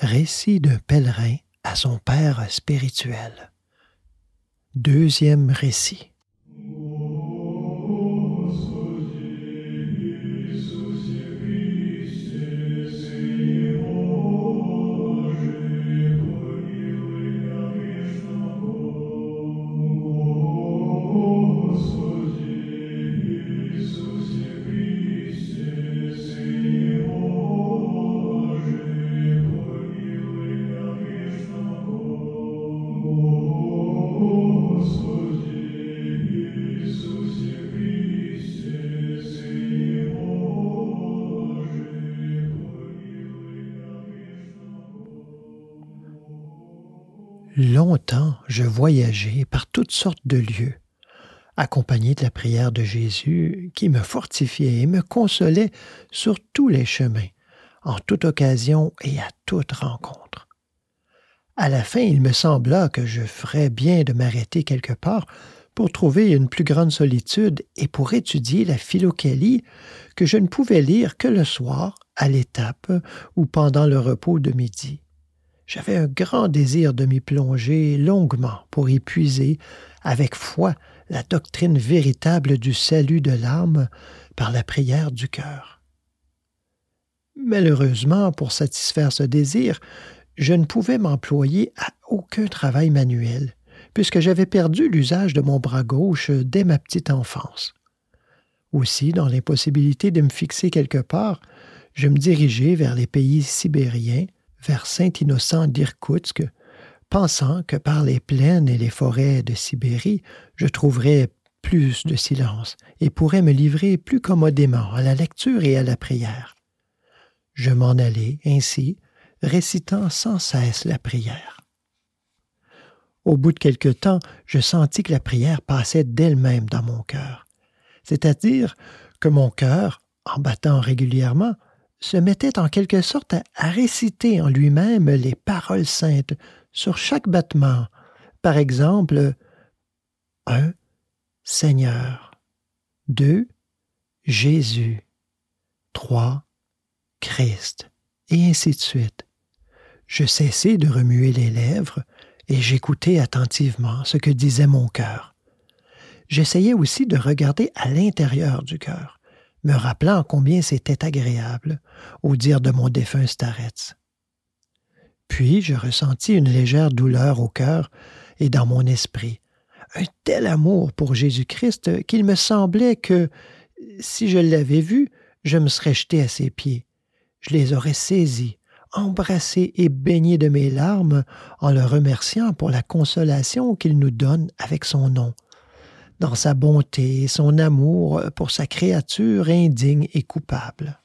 Récit d'un pèlerin à son père spirituel. Deuxième récit. Voyageai par toutes sortes de lieux, accompagné de la prière de Jésus qui me fortifiait et me consolait sur tous les chemins, en toute occasion et à toute rencontre. À la fin, il me sembla que je ferais bien de m'arrêter quelque part pour trouver une plus grande solitude et pour étudier la philocalie que je ne pouvais lire que le soir, à l'étape ou pendant le repos de midi. J'avais un grand désir de m'y plonger longuement pour y puiser avec foi la doctrine véritable du salut de l'âme par la prière du cœur. Malheureusement, pour satisfaire ce désir, je ne pouvais m'employer à aucun travail manuel, puisque j'avais perdu l'usage de mon bras gauche dès ma petite enfance. Aussi, dans l'impossibilité de me fixer quelque part, je me dirigeai vers les pays sibériens, vers Saint-Innocent d'Irkoutsk, pensant que par les plaines et les forêts de Sibérie, je trouverais plus de silence et pourrais me livrer plus commodément à la lecture et à la prière. Je m'en allai ainsi, récitant sans cesse la prière. Au bout de quelque temps, je sentis que la prière passait d'elle-même dans mon cœur, c'est-à-dire que mon cœur, en battant régulièrement, se mettait en quelque sorte à, réciter en lui-même les paroles saintes sur chaque battement. Par exemple, 1. Seigneur. 2. Jésus. 3. Christ. Et ainsi de suite. Je cessai de remuer les lèvres et j'écoutais attentivement ce que disait mon cœur. J'essayais aussi de regarder à l'intérieur du cœur me rappelant combien c'était agréable, au dire de mon défunt Starets. Puis je ressentis une légère douleur au cœur et dans mon esprit, un tel amour pour Jésus-Christ qu'il me semblait que, si je l'avais vu, je me serais jeté à ses pieds. Je les aurais saisis, embrassés et baignés de mes larmes en le remerciant pour la consolation qu'il nous donne avec son nom, dans sa bonté et son amour pour sa créature indigne et coupable.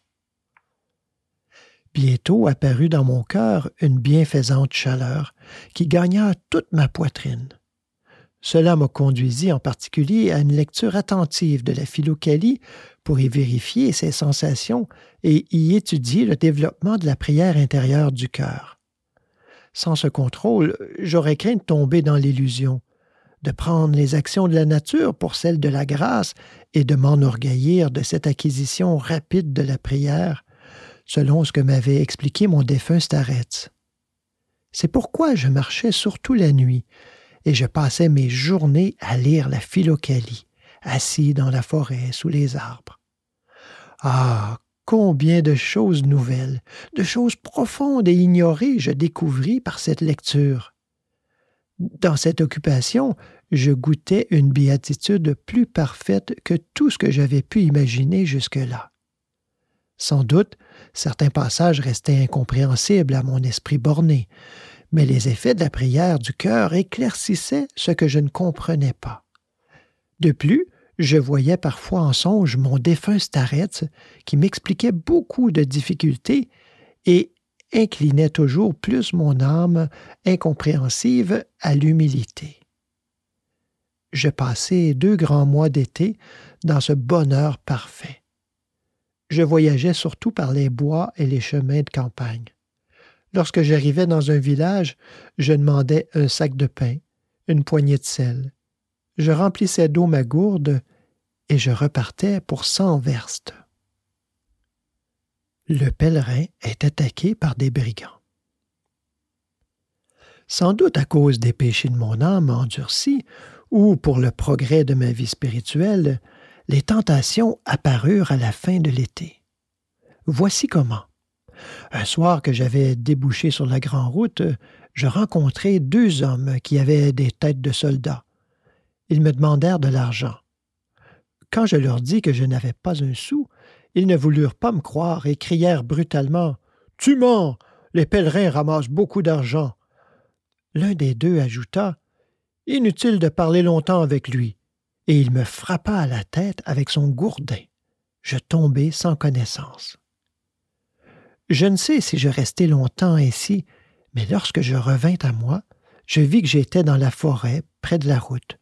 Bientôt apparut dans mon cœur une bienfaisante chaleur qui gagna toute ma poitrine. Cela me conduisit en particulier à une lecture attentive de la philocalie pour y vérifier ses sensations et y étudier le développement de la prière intérieure du cœur. Sans ce contrôle, j'aurais craint de tomber dans l'illusion, de prendre les actions de la nature pour celles de la grâce et de m'enorgueillir de cette acquisition rapide de la prière, selon ce que m'avait expliqué mon défunt Starets. C'est pourquoi je marchais surtout la nuit, et je passais mes journées à lire la philocalie, assis dans la forêt sous les arbres. Ah. Combien de choses nouvelles, de choses profondes et ignorées je découvris par cette lecture. Dans cette occupation, je goûtais une béatitude plus parfaite que tout ce que j'avais pu imaginer jusque-là. Sans doute, certains passages restaient incompréhensibles à mon esprit borné, mais les effets de la prière du cœur éclaircissaient ce que je ne comprenais pas. De plus, je voyais parfois en songe mon défunt Starets qui m'expliquait beaucoup de difficultés et inclinait toujours plus mon âme incompréhensive à l'humilité. Je passai deux grands mois d'été dans ce bonheur parfait. Je voyageais surtout par les bois et les chemins de campagne. Lorsque j'arrivais dans un village, je demandais un sac de pain, une poignée de sel. Je remplissais d'eau ma gourde et je repartais pour cent verstes le pèlerin est attaqué par des brigands. Sans doute à cause des péchés de mon âme endurcie, ou pour le progrès de ma vie spirituelle, les tentations apparurent à la fin de l'été. Voici comment. Un soir que j'avais débouché sur la grande route, je rencontrai deux hommes qui avaient des têtes de soldats. Ils me demandèrent de l'argent. Quand je leur dis que je n'avais pas un sou, ils ne voulurent pas me croire et crièrent brutalement Tu mens Les pèlerins ramassent beaucoup d'argent. L'un des deux ajouta Inutile de parler longtemps avec lui. Et il me frappa à la tête avec son gourdin. Je tombai sans connaissance. Je ne sais si je restai longtemps ainsi, mais lorsque je revins à moi, je vis que j'étais dans la forêt, près de la route.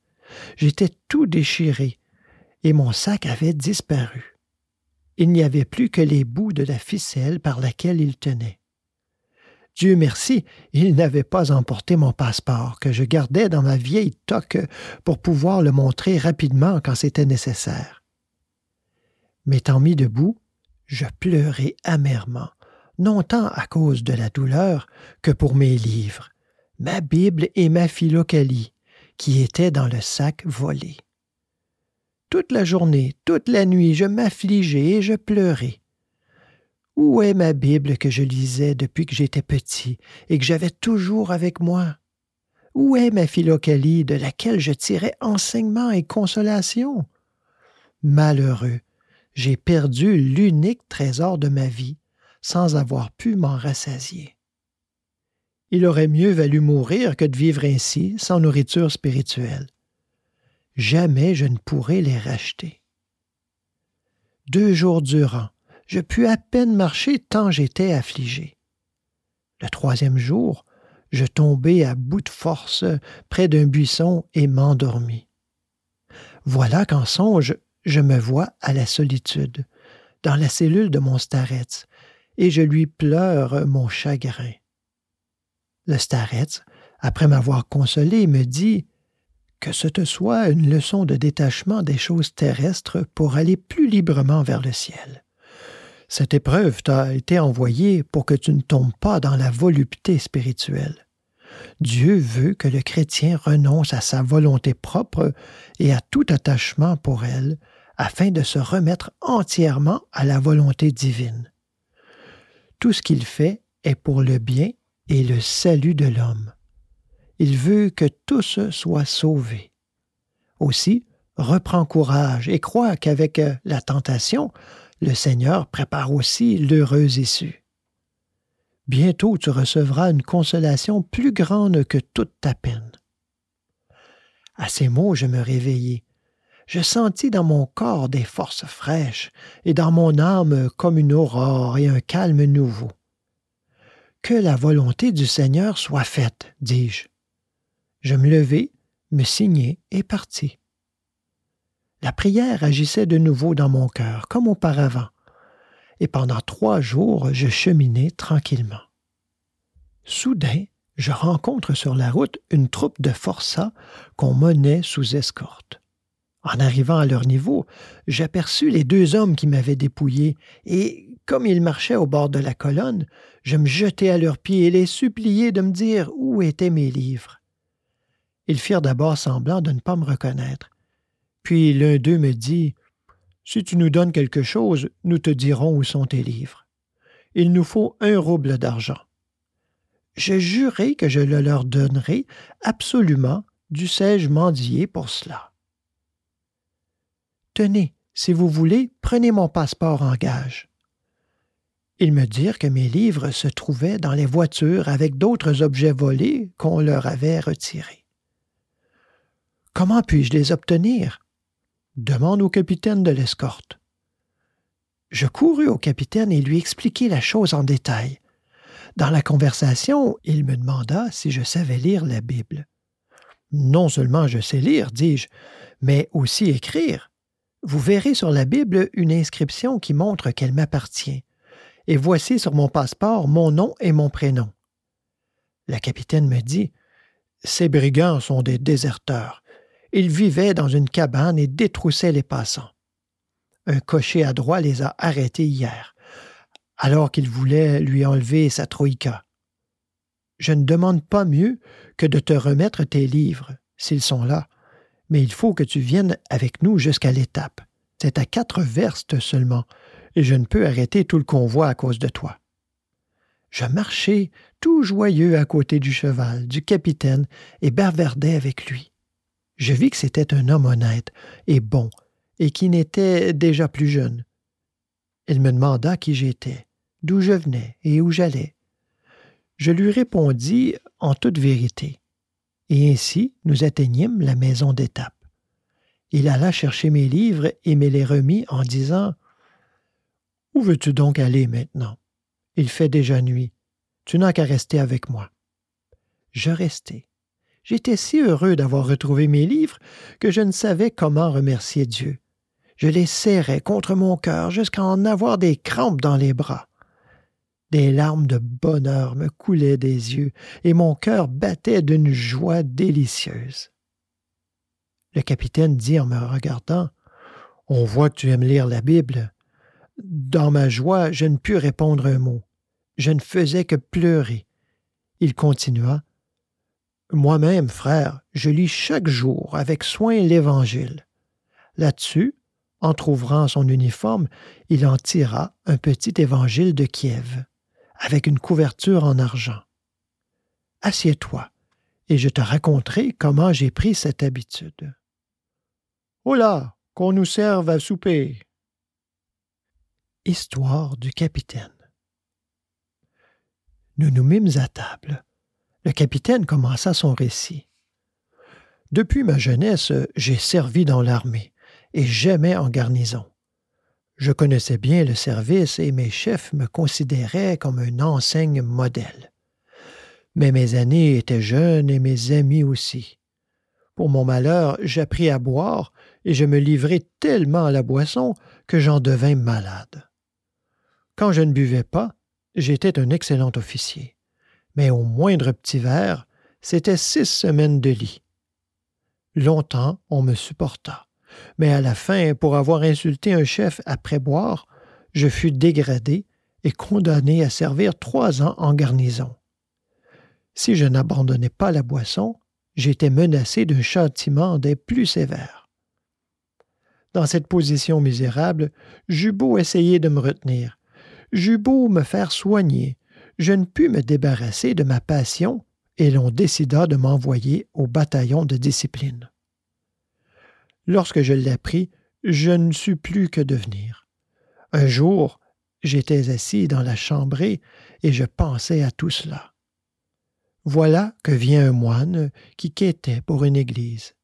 J'étais tout déchiré, et mon sac avait disparu. Il n'y avait plus que les bouts de la ficelle par laquelle il tenait. Dieu merci, il n'avait pas emporté mon passeport, que je gardais dans ma vieille toque pour pouvoir le montrer rapidement quand c'était nécessaire. M'étant mis debout, je pleurai amèrement, non tant à cause de la douleur que pour mes livres, ma Bible et ma philocalie, qui étaient dans le sac volé. Toute la journée, toute la nuit, je m'affligeais et je pleurais. Où est ma Bible que je lisais depuis que j'étais petit et que j'avais toujours avec moi? Où est ma philocalie de laquelle je tirais enseignement et consolation? Malheureux, j'ai perdu l'unique trésor de ma vie sans avoir pu m'en rassasier. Il aurait mieux valu mourir que de vivre ainsi, sans nourriture spirituelle. Jamais je ne pourrai les racheter. Deux jours durant, je pus à peine marcher tant j'étais affligé. Le troisième jour, je tombai à bout de force près d'un buisson et m'endormis. Voilà qu'en songe, je me vois à la solitude, dans la cellule de mon starets, et je lui pleure mon chagrin. Le starets, après m'avoir consolé, me dit Que ce te soit une leçon de détachement des choses terrestres pour aller plus librement vers le ciel. Cette épreuve t'a été envoyée pour que tu ne tombes pas dans la volupté spirituelle. Dieu veut que le chrétien renonce à sa volonté propre et à tout attachement pour elle, afin de se remettre entièrement à la volonté divine. Tout ce qu'il fait est pour le bien et le salut de l'homme. Il veut que tous soient sauvés. Aussi, reprends courage et crois qu'avec la tentation, le Seigneur prépare aussi l'heureuse issue. Bientôt tu recevras une consolation plus grande que toute ta peine. À ces mots, je me réveillai. Je sentis dans mon corps des forces fraîches et dans mon âme comme une aurore et un calme nouveau. Que la volonté du Seigneur soit faite, dis-je. Je me levai, me signai et partis. La prière agissait de nouveau dans mon cœur, comme auparavant, et pendant trois jours je cheminai tranquillement. Soudain, je rencontre sur la route une troupe de forçats qu'on menait sous escorte. En arrivant à leur niveau, j'aperçus les deux hommes qui m'avaient dépouillé, et, comme ils marchaient au bord de la colonne, je me jetai à leurs pieds et les suppliai de me dire où étaient mes livres. Ils firent d'abord semblant de ne pas me reconnaître, puis l'un d'eux me dit Si tu nous donnes quelque chose, nous te dirons où sont tes livres. Il nous faut un rouble d'argent. Je jurai que je le leur donnerai absolument, dussé-je mendier pour cela. Tenez, si vous voulez, prenez mon passeport en gage. Ils me dirent que mes livres se trouvaient dans les voitures avec d'autres objets volés qu'on leur avait retirés. Comment puis-je les obtenir? Demande au capitaine de l'escorte. Je courus au capitaine et lui expliquai la chose en détail. Dans la conversation, il me demanda si je savais lire la Bible. Non seulement je sais lire, dis-je, mais aussi écrire. Vous verrez sur la Bible une inscription qui montre qu'elle m'appartient. Et voici sur mon passeport mon nom et mon prénom. Le capitaine me dit Ces brigands sont des déserteurs. Ils vivaient dans une cabane et détroussaient les passants. Un cocher adroit les a arrêtés hier, alors qu'il voulait lui enlever sa troïka. Je ne demande pas mieux que de te remettre tes livres, s'ils sont là, mais il faut que tu viennes avec nous jusqu'à l'étape. C'est à quatre verstes seulement, et je ne peux arrêter tout le convoi à cause de toi. Je marchai tout joyeux à côté du cheval, du capitaine, et bavardais avec lui. Je vis que c'était un homme honnête et bon, et qui n'était déjà plus jeune. Il me demanda qui j'étais, d'où je venais et où j'allais. Je lui répondis en toute vérité, et ainsi nous atteignîmes la maison d'étape. Il alla chercher mes livres et me les remit en disant Où veux-tu donc aller maintenant? Il fait déjà nuit. Tu n'as qu'à rester avec moi. Je restai. J'étais si heureux d'avoir retrouvé mes livres que je ne savais comment remercier Dieu. Je les serrais contre mon cœur jusqu'à en avoir des crampes dans les bras. Des larmes de bonheur me coulaient des yeux et mon cœur battait d'une joie délicieuse. Le capitaine dit en me regardant On voit que tu aimes lire la Bible. Dans ma joie, je ne pus répondre un mot. Je ne faisais que pleurer. Il continua Moi-même, frère, je lis chaque jour avec soin l'Évangile. Là-dessus, entr'ouvrant son uniforme, il en tira un petit évangile de Kiev avec une couverture en argent. Assieds-toi, et je te raconterai comment j'ai pris cette habitude. Là, qu'on nous serve à souper. Histoire du capitaine. Nous nous mîmes à table. Le capitaine commença son récit. Depuis ma jeunesse, j'ai servi dans l'armée et j'aimais en garnison. Je connaissais bien le service et mes chefs me considéraient comme un enseigne modèle. Mais mes années étaient jeunes et mes amis aussi. Pour mon malheur, j'appris à boire et je me livrai tellement à la boisson que j'en devins malade. Quand je ne buvais pas, j'étais un excellent officier. Mais au moindre petit verre, c'était six semaines de lit. Longtemps, on me supporta mais à la fin, pour avoir insulté un chef après boire, je fus dégradé et condamné à servir trois ans en garnison. Si je n'abandonnais pas la boisson, j'étais menacé d'un châtiment des plus sévères. Dans cette position misérable, j'eus beau essayer de me retenir, j'eus beau me faire soigner, je ne pus me débarrasser de ma passion et l'on décida de m'envoyer au bataillon de discipline. Lorsque je l'appris, je ne sus plus que devenir. Un jour, j'étais assis dans la chambrée et je pensais à tout cela. Voilà que vient un moine qui quêtait pour une église.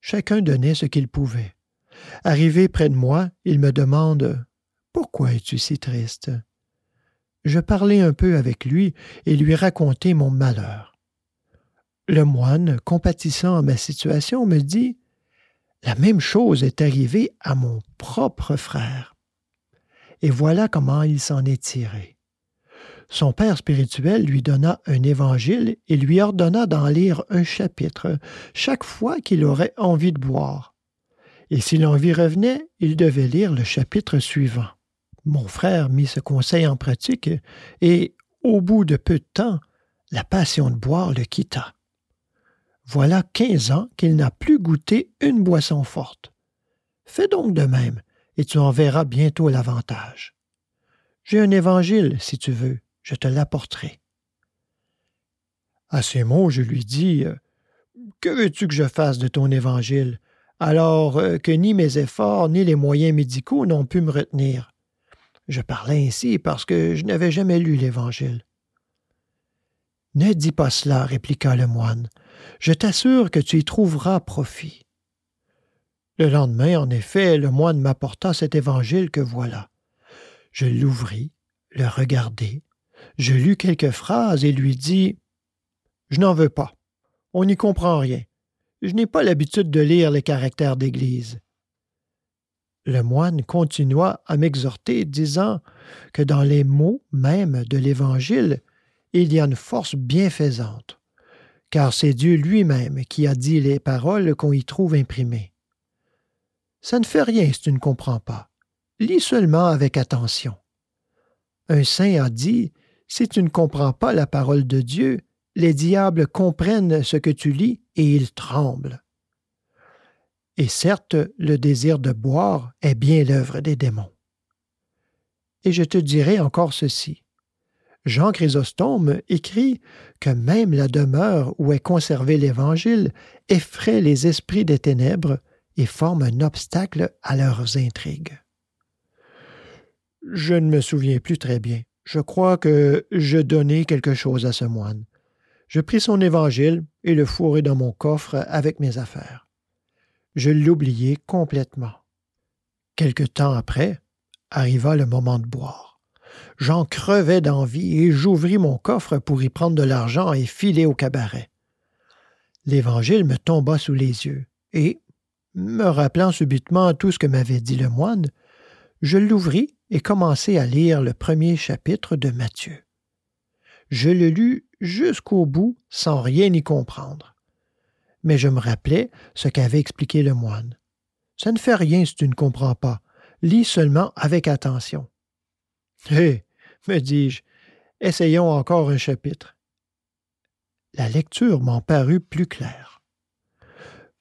Chacun donnait ce qu'il pouvait. Arrivé près de moi, il me demande Pourquoi es-tu si triste? Je parlai un peu avec lui et lui racontai mon malheur. Le moine, compatissant à ma situation, me dit la même chose est arrivée à mon propre frère. Et voilà comment il s'en est tiré. Son père spirituel lui donna un évangile et lui ordonna d'en lire un chapitre chaque fois qu'il aurait envie de boire. Et si l'envie revenait, il devait lire le chapitre suivant. Mon frère mit ce conseil en pratique et, au bout de peu de temps, la passion de boire le quitta. Voilà quinze ans qu'il n'a plus goûté une boisson forte. Fais donc de même, et tu en verras bientôt l'avantage. J'ai un évangile, si tu veux, je te l'apporterai. À ces mots, je lui dis euh, Que veux-tu que je fasse de ton évangile, alors euh, que ni mes efforts ni les moyens médicaux n'ont pu me retenir Je parlais ainsi parce que je n'avais jamais lu l'Évangile. Ne dis pas cela, répliqua le moine. Je t'assure que tu y trouveras profit. Le lendemain, en effet, le moine m'apporta cet évangile que voilà. Je l'ouvris, le regardai, je lus quelques phrases et lui dis Je n'en veux pas. On n'y comprend rien. Je n'ai pas l'habitude de lire les caractères d'Église. Le moine continua à m'exhorter, disant que dans les mots même de l'Évangile, il y a une force bienfaisante, car c'est Dieu lui-même qui a dit les paroles qu'on y trouve imprimées. Ça ne fait rien si tu ne comprends pas. Lis seulement avec attention. Un saint a dit Si tu ne comprends pas la parole de Dieu, les diables comprennent ce que tu lis et ils tremblent. Et certes, le désir de boire est bien l'œuvre des démons. Et je te dirai encore ceci. Jean Chrysostome écrit que même la demeure où est conservé l'Évangile effraie les esprits des ténèbres et forme un obstacle à leurs intrigues. Je ne me souviens plus très bien. Je crois que je donnai quelque chose à ce moine. Je pris son évangile et le fourrai dans mon coffre avec mes affaires. Je l'oubliai complètement. Quelque temps après, arriva le moment de boire. J'en crevais d'envie et j'ouvris mon coffre pour y prendre de l'argent et filer au cabaret. L'Évangile me tomba sous les yeux, et, me rappelant subitement tout ce que m'avait dit le moine, je l'ouvris et commençai à lire le premier chapitre de Matthieu. Je le lus jusqu'au bout sans rien y comprendre. Mais je me rappelais ce qu'avait expliqué le moine. Ça ne fait rien si tu ne comprends pas. Lis seulement avec attention. Hé, me dis-je, essayons encore un chapitre. La lecture m'en parut plus claire.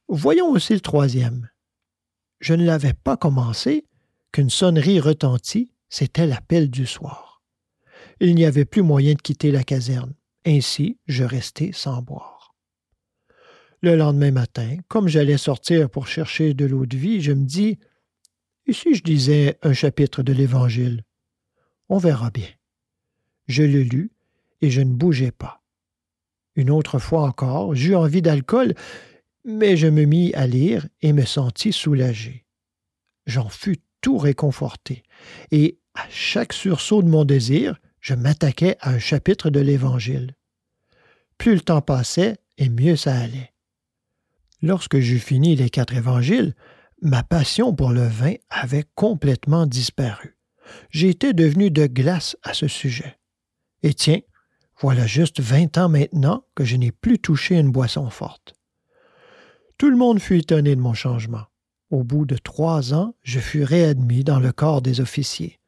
Voyons aussi le troisième. Je ne l'avais pas commencé qu'une sonnerie retentit, c'était l'appel du soir. Il n'y avait plus moyen de quitter la caserne. Ainsi, je restai sans boire. Le lendemain matin, comme j'allais sortir pour chercher de l'eau de vie, je me dis Et si je disais un chapitre de l'Évangile On verra bien. Je le lus et je ne bougeais pas. Une autre fois encore, j'eus envie d'alcool, mais je me mis à lire et me sentis soulagé. J'en fus tout réconforté, et à chaque sursaut de mon désir, je m'attaquais à un chapitre de l'Évangile. Plus le temps passait, et mieux ça allait. Lorsque j'eus fini les quatre évangiles, ma passion pour le vin avait complètement disparu. J'étais devenu de glace à ce sujet. Et tiens, voilà juste vingt ans maintenant que je n'ai plus touché une boisson forte. Tout le monde fut étonné de mon changement. Au bout de trois ans, je fus réadmis dans le corps des officiers.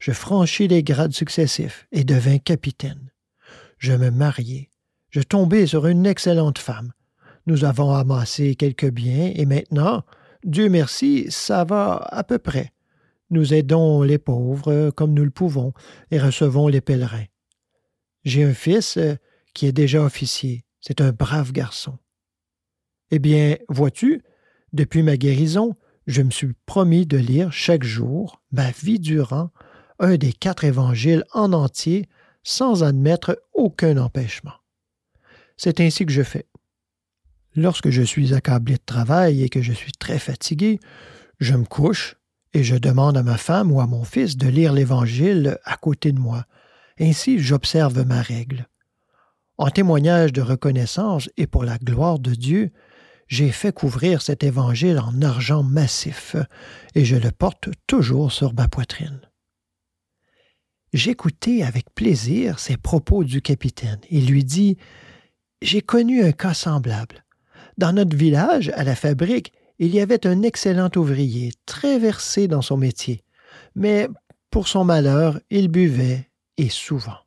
Je franchis les grades successifs et devins capitaine. Je me mariai je tombai sur une excellente femme. Nous avons amassé quelques biens et maintenant, Dieu merci, ça va à peu près. Nous aidons les pauvres comme nous le pouvons et recevons les pèlerins. J'ai un fils euh, qui est déjà officier. C'est un brave garçon. Eh bien, vois-tu, depuis ma guérison, je me suis promis de lire chaque jour, ma vie durant, un des quatre évangiles en entier, sans admettre aucun empêchement. C'est ainsi que je fais. Lorsque je suis accablé de travail et que je suis très fatigué, je me couche et je demande à ma femme ou à mon fils de lire l'Évangile à côté de moi. Ainsi j'observe ma règle. En témoignage de reconnaissance et pour la gloire de Dieu, j'ai fait couvrir cet évangile en argent massif, et je le porte toujours sur ma poitrine. J'écoutai avec plaisir ces propos du capitaine. Il lui dit j'ai connu un cas semblable. Dans notre village, à la fabrique, il y avait un excellent ouvrier, très versé dans son métier, mais pour son malheur, il buvait, et souvent.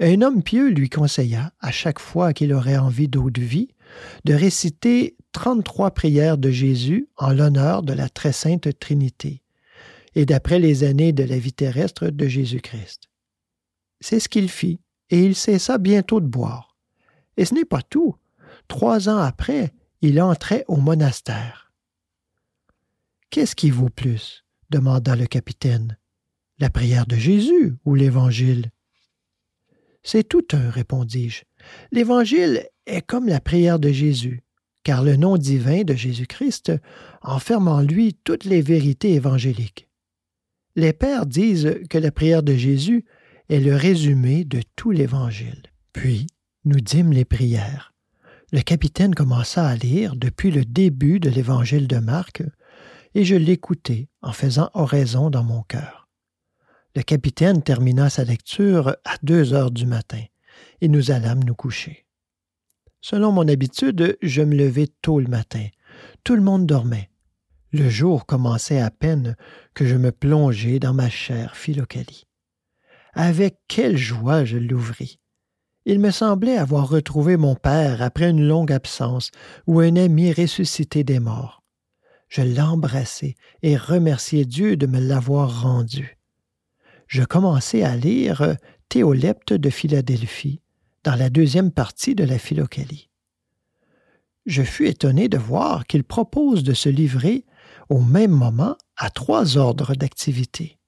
Un homme pieux lui conseilla, à chaque fois qu'il aurait envie d'eau de vie, de réciter trente-trois prières de Jésus en l'honneur de la très sainte Trinité, et d'après les années de la vie terrestre de Jésus-Christ. C'est ce qu'il fit, et il cessa bientôt de boire. Et ce n'est pas tout. Trois ans après, il entrait au monastère. Qu'est-ce qui vaut plus? demanda le capitaine. La prière de Jésus ou l'Évangile C'est tout un, répondis-je. L'Évangile est comme la prière de Jésus, car le nom divin de Jésus-Christ enferme en lui toutes les vérités évangéliques. Les pères disent que la prière de Jésus est le résumé de tout l'Évangile. Puis, nous dîmes les prières. Le capitaine commença à lire depuis le début de l'évangile de Marc, et je l'écoutai en faisant oraison dans mon cœur. Le capitaine termina sa lecture à deux heures du matin, et nous allâmes nous coucher. Selon mon habitude, je me levai tôt le matin. Tout le monde dormait. Le jour commençait à peine que je me plongeai dans ma chère Philocalie. Avec quelle joie je l'ouvris Il me semblait avoir retrouvé mon père après une longue absence ou un ami ressuscité des morts. Je l'embrassai et remerciai Dieu de me l'avoir rendu. Je commençai à lire Théolepte de Philadelphie dans la deuxième partie de la Philocalie. Je fus étonné de voir qu'il propose de se livrer au même moment à trois ordres d'activité.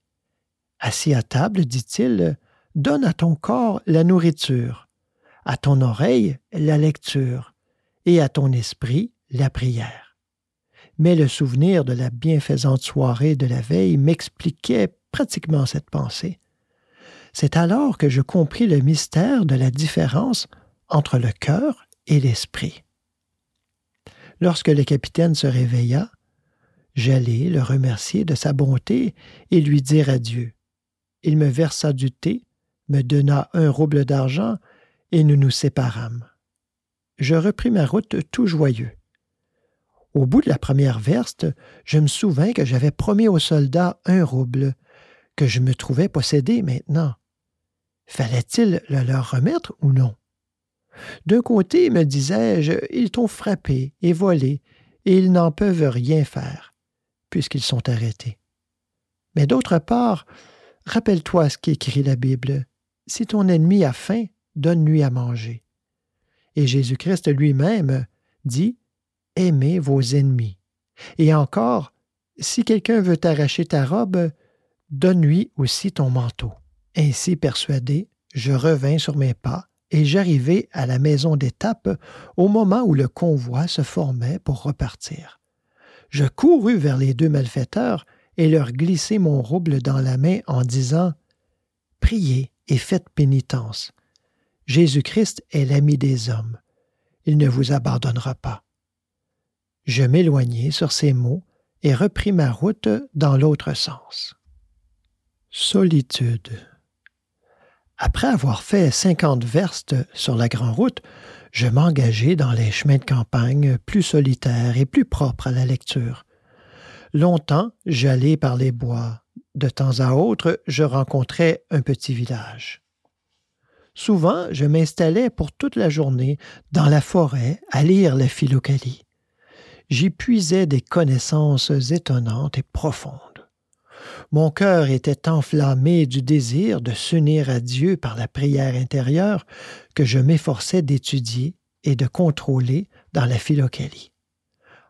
Assis à table, dit-il, donne à ton corps la nourriture, à ton oreille la lecture, et à ton esprit la prière. Mais le souvenir de la bienfaisante soirée de la veille m'expliquait pratiquement cette pensée. C'est alors que je compris le mystère de la différence entre le cœur et l'esprit. Lorsque le capitaine se réveilla, j'allai le remercier de sa bonté et lui dire adieu. Il me versa du thé, me donna un rouble d'argent, et nous nous séparâmes. Je repris ma route tout joyeux. Au bout de la première verste, je me souvins que j'avais promis aux soldats un rouble, que je me trouvais posséder maintenant. Fallait-il le leur remettre ou non? D'un côté, me disais-je, ils t'ont frappé et volé, et ils n'en peuvent rien faire, puisqu'ils sont arrêtés. Mais d'autre part, rappelle-toi ce qu'écrit la Bible. Si ton ennemi a faim, donne-lui à manger. Et Jésus-Christ lui-même dit Aimez vos ennemis. Et encore, si quelqu'un veut t'arracher ta robe, donne-lui aussi ton manteau. Ainsi persuadé, je revins sur mes pas et j'arrivai à la maison d'étape au moment où le convoi se formait pour repartir. Je courus vers les deux malfaiteurs et leur glissai mon rouble dans la main en disant Priez et faites pénitence. Jésus-Christ est l'ami des hommes. Il ne vous abandonnera pas. Je m'éloignai sur ces mots et repris ma route dans l'autre sens. Solitude. Après avoir fait cinquante verstes sur la grande route, je m'engageai dans les chemins de campagne plus solitaires et plus propres à la lecture. Longtemps, j'allais par les bois. De temps à autre, je rencontrais un petit village. Souvent, je m'installais pour toute la journée dans la forêt à lire la philocalie. J'y puisais des connaissances étonnantes et profondes. Mon cœur était enflammé du désir de s'unir à Dieu par la prière intérieure que je m'efforçais d'étudier et de contrôler dans la philocalie.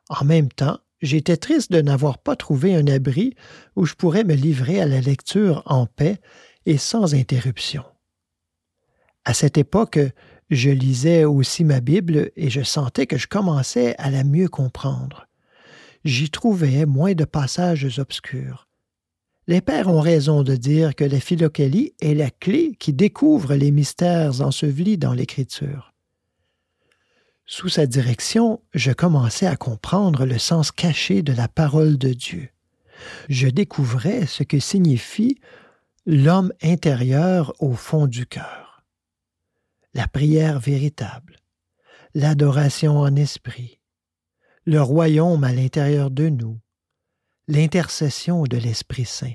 En même temps, j'étais triste de n'avoir pas trouvé un abri où je pourrais me livrer à la lecture en paix et sans interruption. À cette époque, je lisais aussi ma Bible et je sentais que je commençais à la mieux comprendre. J'y trouvais moins de passages obscurs. Les pères ont raison de dire que la philocalie est la clé qui découvre les mystères ensevelis dans l'Écriture. Sous sa direction, je commençais à comprendre le sens caché de la parole de Dieu. Je découvrais ce que signifie l'homme intérieur au fond du cœur la prière véritable, l'adoration en esprit, le royaume à l'intérieur de nous, l'intercession de l'Esprit Saint.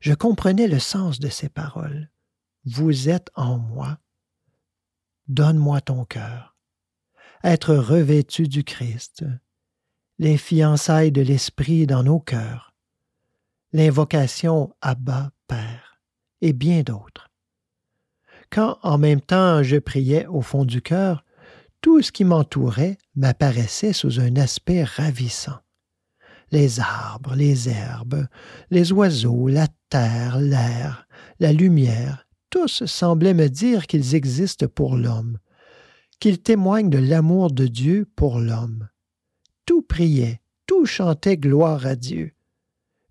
Je comprenais le sens de ces paroles. Vous êtes en moi. Donne-moi ton cœur. Être revêtu du Christ. Les fiançailles de l'Esprit dans nos cœurs. L'invocation Abba Père et bien d'autres quand en même temps je priais au fond du cœur, tout ce qui m'entourait m'apparaissait sous un aspect ravissant. Les arbres, les herbes, les oiseaux, la terre, l'air, la lumière, tous semblaient me dire qu'ils existent pour l'homme, qu'ils témoignent de l'amour de Dieu pour l'homme. Tout priait, tout chantait gloire à Dieu.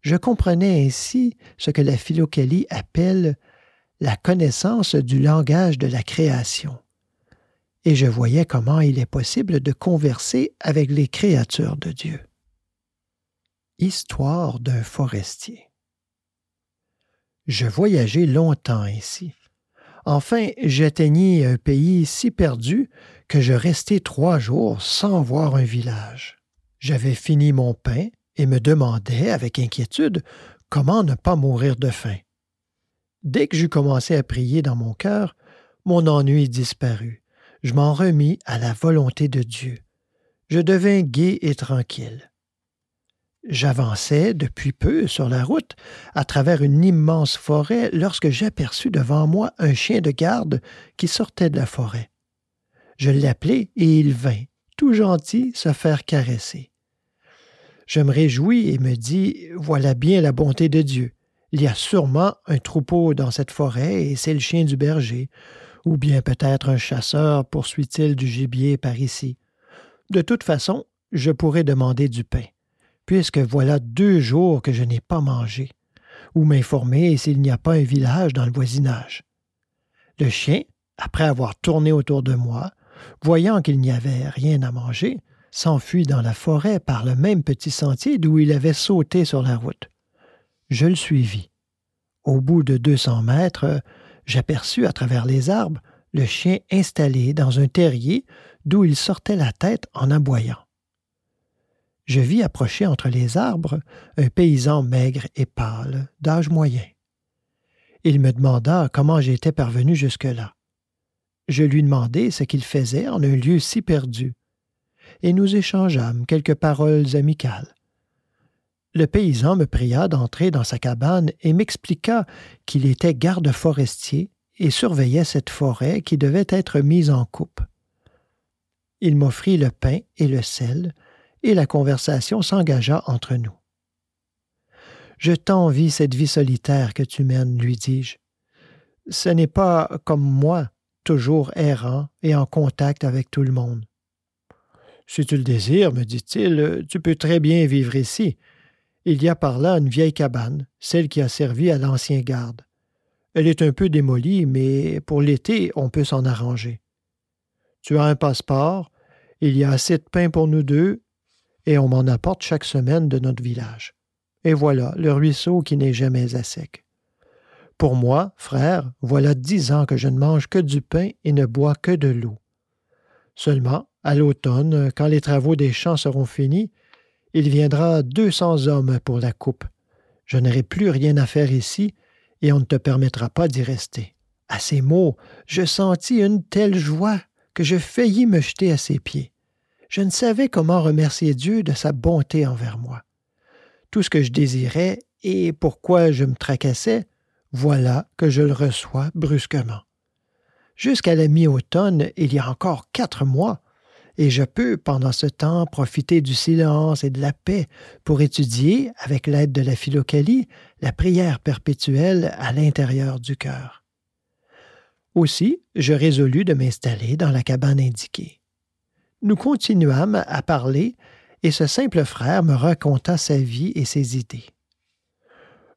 Je comprenais ainsi ce que la philocalie appelle la connaissance du langage de la création. Et je voyais comment il est possible de converser avec les créatures de Dieu. Histoire d'un forestier. Je voyageai longtemps ainsi. Enfin, j'atteignis un pays si perdu que je restai trois jours sans voir un village. J'avais fini mon pain et me demandais avec inquiétude comment ne pas mourir de faim. Dès que j'eus commencé à prier dans mon cœur, Mon ennui disparut. Je m'en remis à la volonté de Dieu. Je devins gai et tranquille. J'avançais depuis peu sur la route à travers une immense forêt lorsque j'aperçus devant moi un chien de garde qui sortait de la forêt. Je l'appelai et il vint, tout gentil, se faire caresser. Je me réjouis et me dis Voilà bien la bonté de Dieu. Il y a sûrement un troupeau dans cette forêt et c'est le chien du berger, ou bien peut-être un chasseur poursuit-il du gibier par ici. De toute façon, je pourrais demander du pain puisque voilà deux jours que je n'ai pas mangé, ou m'informer s'il n'y a pas un village dans le voisinage. Le chien, après avoir tourné autour de moi, voyant qu'il n'y avait rien à manger, s'enfuit dans la forêt par le même petit sentier d'où il avait sauté sur la route. Je le suivis. Au bout de deux cents mètres, j'aperçus à travers les arbres le chien installé dans un terrier d'où il sortait la tête en aboyant je vis approcher entre les arbres un paysan maigre et pâle, d'âge moyen. Il me demanda comment j'étais parvenu jusque-là. Je lui demandai ce qu'il faisait en un lieu si perdu, et nous échangeâmes quelques paroles amicales. Le paysan me pria d'entrer dans sa cabane et m'expliqua qu'il était garde forestier et surveillait cette forêt qui devait être mise en coupe. Il m'offrit le pain et le sel, et la conversation s'engagea entre nous. Je t'envie cette vie solitaire que tu mènes, lui dis-je. Ce n'est pas comme moi, toujours errant et en contact avec tout le monde. Si tu le désires, me dit-il, tu peux très bien vivre ici. Il y a par là une vieille cabane, celle qui a servi à l'ancien garde. Elle est un peu démolie, mais pour l'été, on peut s'en arranger. Tu as un passeport, il y a assez de pain pour nous deux, et on m'en apporte chaque semaine de notre village. Et voilà le ruisseau qui n'est jamais à sec. Pour moi, frère, voilà dix ans que je ne mange que du pain et ne bois que de l'eau. Seulement, à l'automne, quand les travaux des champs seront finis, il viendra deux cents hommes pour la coupe. Je n'aurai plus rien à faire ici, et on ne te permettra pas d'y rester. À ces mots, je sentis une telle joie que je faillis me jeter à ses pieds je ne savais comment remercier Dieu de sa bonté envers moi. Tout ce que je désirais et pourquoi je me tracassais, voilà que je le reçois brusquement. Jusqu'à la mi-automne, il y a encore quatre mois, et je peux, pendant ce temps, profiter du silence et de la paix pour étudier, avec l'aide de la philocalie, la prière perpétuelle à l'intérieur du cœur. Aussi, je résolus de m'installer dans la cabane indiquée. Nous continuâmes à parler, et ce simple frère me raconta sa vie et ses idées.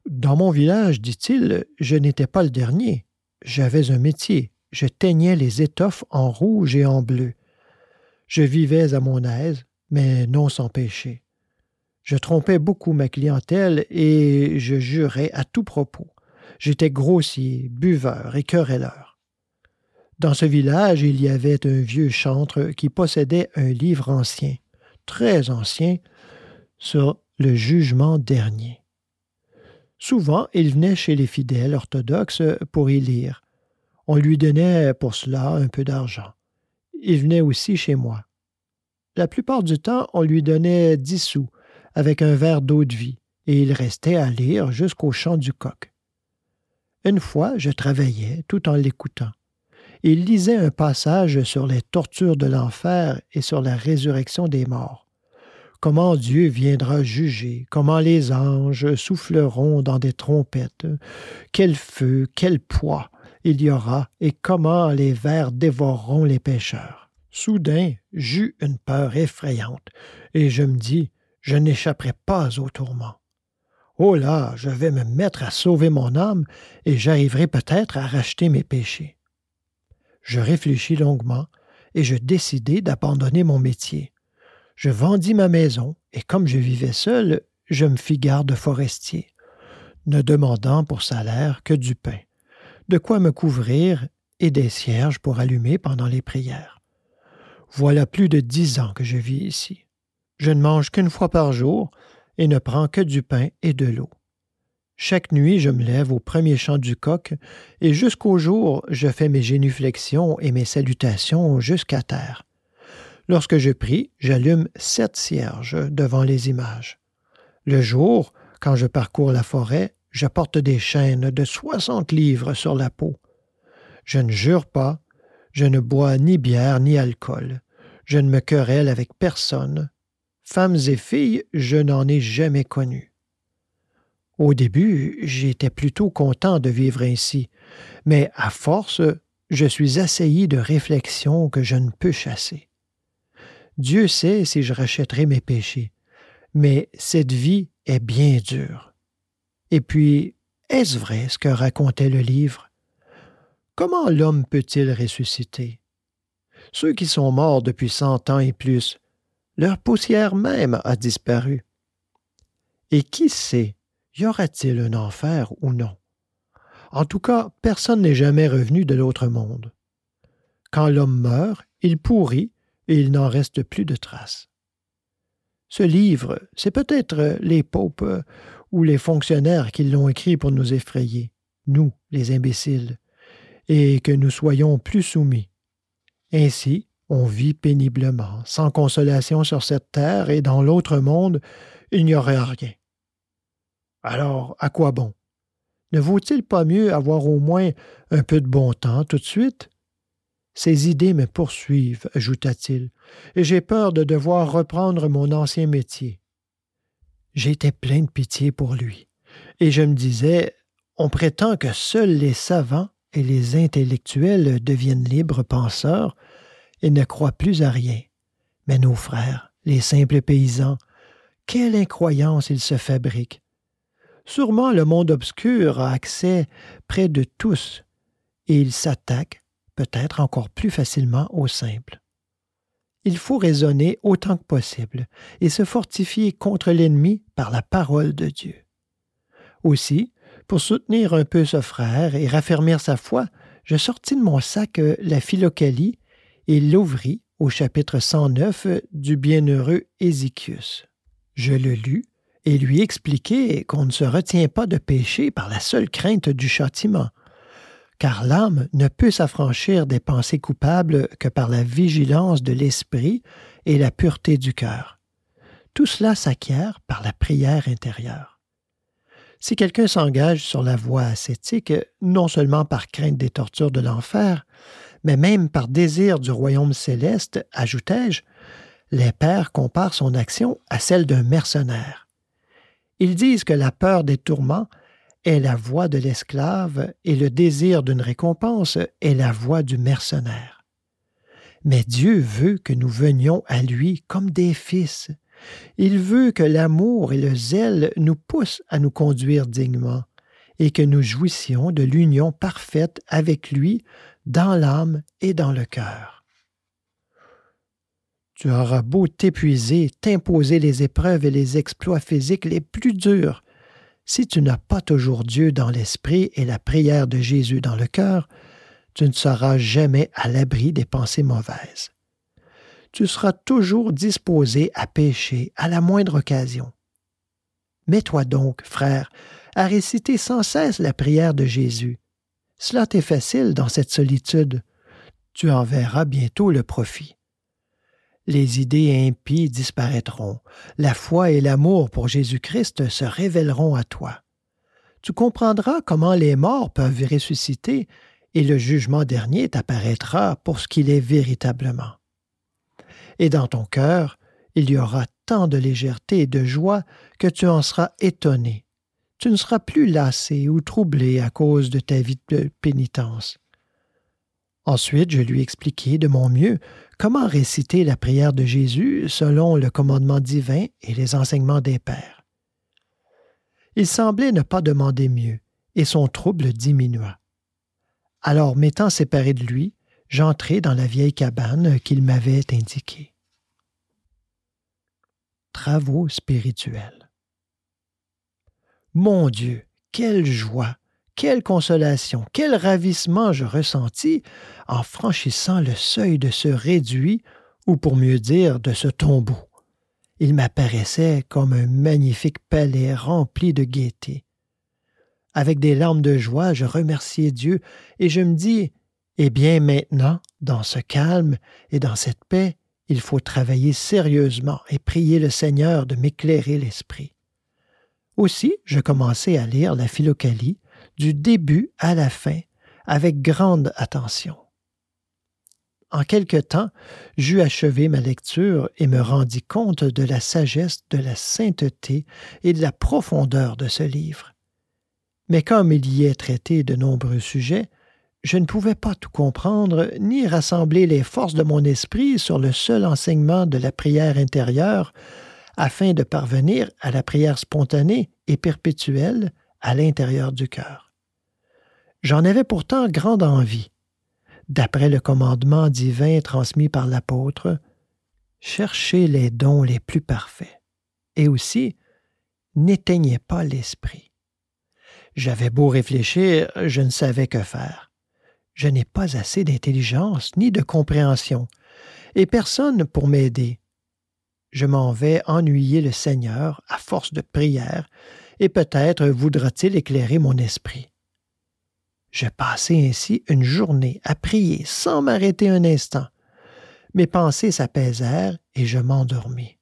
Dans mon village, dit-il, je n'étais pas le dernier. J'avais un métier. Je teignais les étoffes en rouge et en bleu. Je vivais à mon aise, mais non sans péché. Je trompais beaucoup ma clientèle et je jurais à tout propos. J'étais grossier, buveur et querelleur. Dans ce village, il y avait un vieux chantre qui possédait un livre ancien, très ancien, sur le jugement dernier. Souvent, il venait chez les fidèles orthodoxes pour y lire. On lui donnait pour cela un peu d'argent. Il venait aussi chez moi. La plupart du temps, on lui donnait dix sous, avec un verre d'eau de vie, et il restait à lire jusqu'au chant du coq. Une fois, je travaillais tout en l'écoutant il lisait un passage sur les tortures de l'enfer et sur la résurrection des morts. Comment Dieu viendra juger, comment les anges souffleront dans des trompettes, quel feu, quel poids il y aura, et comment les vers dévoreront les pécheurs. Soudain, j'eus une peur effrayante, et je me dis, je n'échapperai pas au tourment. Oh là, je vais me mettre à sauver mon âme, et j'arriverai peut-être à racheter mes péchés. Je réfléchis longuement et je décidai d'abandonner mon métier. Je vendis ma maison et comme je vivais seul, je me fis garde forestier, ne demandant pour salaire que du pain, de quoi me couvrir et des cierges pour allumer pendant les prières. Voilà plus de dix ans que je vis ici. Je ne mange qu'une fois par jour et ne prends que du pain et de l'eau. Chaque nuit, je me lève au premier chant du coq, et jusqu'au jour, je fais mes génuflexions et mes salutations jusqu'à terre. Lorsque je prie, j'allume sept cierges devant les images. Le jour, quand je parcours la forêt, je porte des chaînes de soixante livres sur la peau. Je ne jure pas, je ne bois ni bière ni alcool, je ne me querelle avec personne. Femmes et filles, je n'en ai jamais connu. Au début, j'étais plutôt content de vivre ainsi, mais à force, je suis assailli de réflexions que je ne peux chasser. Dieu sait si je rachèterai mes péchés, mais cette vie est bien dure. Et puis, est-ce vrai ce que racontait le livre? Comment l'homme peut-il ressusciter? Ceux qui sont morts depuis cent ans et plus, leur poussière même a disparu. Et qui sait y aura-t-il un enfer ou non? En tout cas, personne n'est jamais revenu de l'autre monde. Quand l'homme meurt, il pourrit et il n'en reste plus de traces. Ce livre, c'est peut-être les ou les fonctionnaires qui l'ont écrit pour nous effrayer, nous, les imbéciles, et que nous soyons plus soumis. Ainsi, on vit péniblement, sans consolation sur cette terre, et dans l'autre monde, il n'y aurait rien. Alors, à quoi bon? Ne vaut-il pas mieux avoir au moins un peu de bon temps tout de suite? Ces idées me poursuivent, ajouta-t-il, et j'ai peur de devoir reprendre mon ancien métier. J'étais plein de pitié pour lui, et je me disais on prétend que seuls les savants et les intellectuels deviennent libres penseurs et ne croient plus à rien. Mais nos frères, les simples paysans, quelle incroyance ils se fabriquent. Sûrement le monde obscur a accès près de tous, et il s'attaque peut-être encore plus facilement aux simples. Il faut raisonner autant que possible et se fortifier contre l'ennemi par la parole de Dieu. Aussi, pour soutenir un peu ce frère et raffermir sa foi, je sortis de mon sac la Philocalie et l'ouvris au chapitre 109 du bienheureux Ézéchius. Je le lus et lui expliquer qu'on ne se retient pas de pécher par la seule crainte du châtiment, car l'âme ne peut s'affranchir des pensées coupables que par la vigilance de l'esprit et la pureté du cœur. Tout cela s'acquiert par la prière intérieure. Si quelqu'un s'engage sur la voie ascétique, non seulement par crainte des tortures de l'enfer, mais même par désir du royaume céleste, ajoutai-je, les pères comparent son action à celle d'un mercenaire. Ils disent que la peur des tourments est la voix de l'esclave et le désir d'une récompense est la voix du mercenaire. Mais Dieu veut que nous venions à lui comme des fils. Il veut que l'amour et le zèle nous poussent à nous conduire dignement et que nous jouissions de l'union parfaite avec lui dans l'âme et dans le cœur. Tu auras beau t'épuiser, t'imposer les épreuves et les exploits physiques les plus durs. Si tu n'as pas toujours Dieu dans l'esprit et la prière de Jésus dans le cœur, tu ne seras jamais à l'abri des pensées mauvaises. Tu seras toujours disposé à pécher à la moindre occasion. Mets-toi donc, frère, à réciter sans cesse la prière de Jésus. Cela t'est facile dans cette solitude. Tu en verras bientôt le profit les idées impies disparaîtront, la foi et l'amour pour Jésus-Christ se révéleront à toi. Tu comprendras comment les morts peuvent ressusciter, et le jugement dernier t'apparaîtra pour ce qu'il est véritablement. Et dans ton cœur, il y aura tant de légèreté et de joie que tu en seras étonné. Tu ne seras plus lassé ou troublé à cause de ta vie de pénitence. Ensuite, je lui expliquai de mon mieux comment réciter la prière de Jésus selon le commandement divin et les enseignements des pères? Il semblait ne pas demander mieux, et son trouble diminua. Alors, m'étant séparé de lui, j'entrai dans la vieille cabane qu'il m'avait indiquée. Travaux spirituels. Mon Dieu, quelle joie, quelle consolation, quel ravissement je ressentis en franchissant le seuil de ce réduit, ou pour mieux dire de ce tombeau. Il m'apparaissait comme un magnifique palais rempli de gaieté. Avec des larmes de joie, je remerciais Dieu et je me dis Eh bien, maintenant, dans ce calme et dans cette paix, il faut travailler sérieusement et prier le Seigneur de m'éclairer l'esprit. Aussi, je commençai à lire la Philocalie du début à la fin avec grande attention. En quelque temps, j'eus achevé ma lecture et me rendis compte de la sagesse, de la sainteté et de la profondeur de ce livre. Mais comme il y est traité de nombreux sujets, je ne pouvais pas tout comprendre, ni rassembler les forces de mon esprit sur le seul enseignement de la prière intérieure, afin de parvenir à la prière spontanée et perpétuelle à l'intérieur du cœur. J'en avais pourtant grande envie. D'après le commandement divin transmis par l'apôtre, cherchez les dons les plus parfaits, et aussi n'éteignez pas l'esprit. J'avais beau réfléchir, je ne savais que faire. Je n'ai pas assez d'intelligence ni de compréhension, et personne pour m'aider. Je m'en vais ennuyer le Seigneur à force de prière, et peut-être voudra-t-il éclairer mon esprit. Je passai ainsi une journée à prier sans m'arrêter un instant. Mes pensées s'apaisèrent et je m'endormis.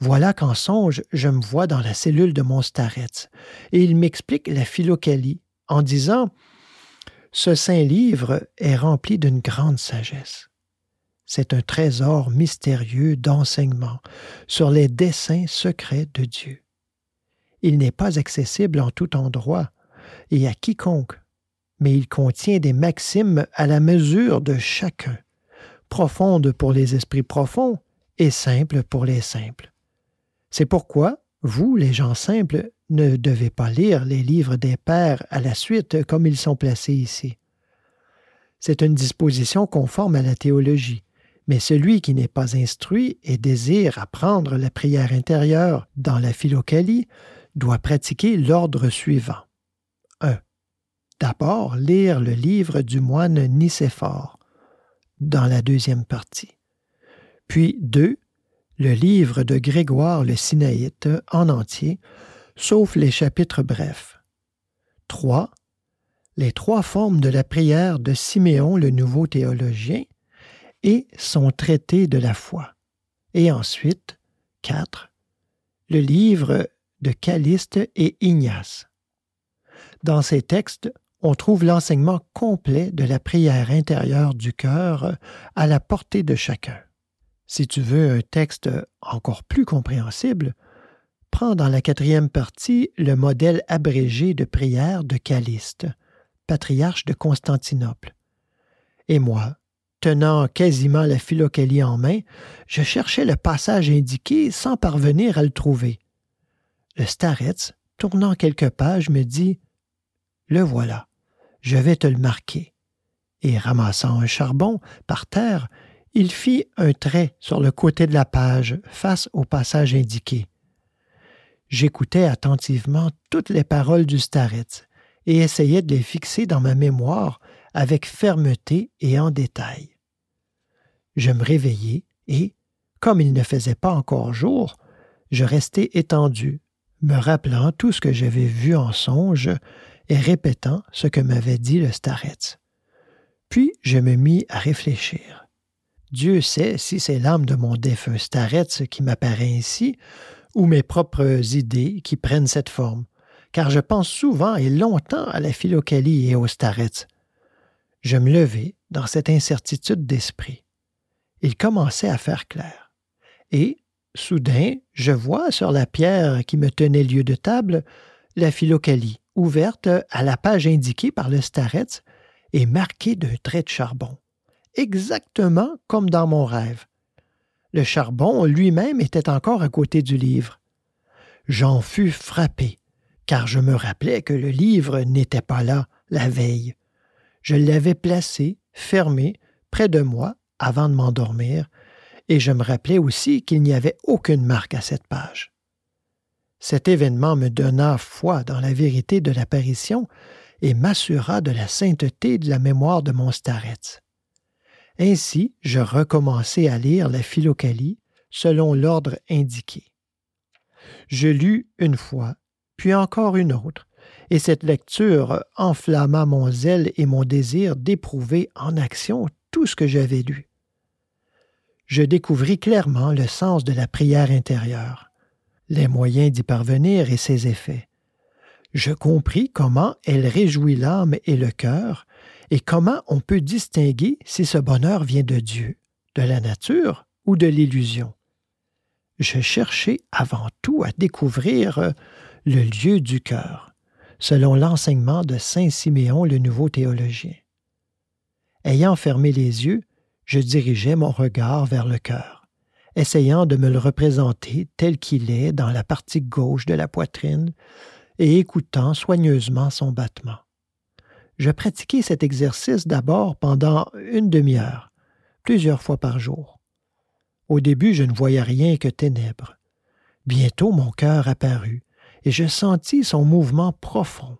Voilà qu'en songe, je me vois dans la cellule de mon starets, et il m'explique la philocalie en disant Ce saint livre est rempli d'une grande sagesse. C'est un trésor mystérieux d'enseignement sur les desseins secrets de Dieu. Il n'est pas accessible en tout endroit et à quiconque, mais il contient des maximes à la mesure de chacun, profondes pour les esprits profonds et simples pour les simples. C'est pourquoi, vous, les gens simples, ne devez pas lire les livres des pères à la suite comme ils sont placés ici. C'est une disposition conforme à la théologie, mais celui qui n'est pas instruit et désire apprendre la prière intérieure dans la philocalie doit pratiquer l'ordre suivant. 1. D'abord, lire le livre du moine Nicéphore, dans la deuxième partie. Puis 2 le livre de Grégoire le Sinaïte en entier, sauf les chapitres brefs. 3. Les trois formes de la prière de Siméon le nouveau théologien et son traité de la foi. Et ensuite, 4. Le livre de Caliste et Ignace. Dans ces textes, on trouve l'enseignement complet de la prière intérieure du cœur à la portée de chacun. Si tu veux un texte encore plus compréhensible, prends dans la quatrième partie le modèle abrégé de prière de Caliste, patriarche de Constantinople. Et moi, tenant quasiment la philocalie en main, je cherchais le passage indiqué sans parvenir à le trouver. Le starets, tournant quelques pages, me dit Le voilà, je vais te le marquer. Et ramassant un charbon par terre, il fit un trait sur le côté de la page face au passage indiqué. J'écoutais attentivement toutes les paroles du starets et essayais de les fixer dans ma mémoire avec fermeté et en détail. Je me réveillai et, comme il ne faisait pas encore jour, je restai étendu, me rappelant tout ce que j'avais vu en songe et répétant ce que m'avait dit le starets. Puis je me mis à réfléchir. Dieu sait si c'est l'âme de mon défunt Starets qui m'apparaît ainsi, ou mes propres idées qui prennent cette forme, car je pense souvent et longtemps à la philocalie et au Starets. Je me levai dans cette incertitude d'esprit. Il commençait à faire clair. Et, soudain, je vois sur la pierre qui me tenait lieu de table la philocalie, ouverte à la page indiquée par le Starets et marquée d'un trait de charbon exactement comme dans mon rêve. Le charbon lui-même était encore à côté du livre. J'en fus frappé, car je me rappelais que le livre n'était pas là la veille. Je l'avais placé, fermé, près de moi, avant de m'endormir, et je me rappelais aussi qu'il n'y avait aucune marque à cette page. Cet événement me donna foi dans la vérité de l'apparition et m'assura de la sainteté de la mémoire de mon starets. Ainsi, je recommençai à lire la Philocalie selon l'ordre indiqué. Je lus une fois, puis encore une autre, et cette lecture enflamma mon zèle et mon désir d'éprouver en action tout ce que j'avais lu. Je découvris clairement le sens de la prière intérieure, les moyens d'y parvenir et ses effets. Je compris comment elle réjouit l'âme et le cœur, et comment on peut distinguer si ce bonheur vient de Dieu, de la nature ou de l'illusion. Je cherchais avant tout à découvrir le lieu du cœur, selon l'enseignement de Saint Siméon le nouveau théologien. Ayant fermé les yeux, je dirigeais mon regard vers le cœur, essayant de me le représenter tel qu'il est dans la partie gauche de la poitrine et écoutant soigneusement son battement. Je pratiquais cet exercice d'abord pendant une demi-heure, plusieurs fois par jour. Au début, je ne voyais rien que ténèbres. Bientôt mon cœur apparut, et je sentis son mouvement profond.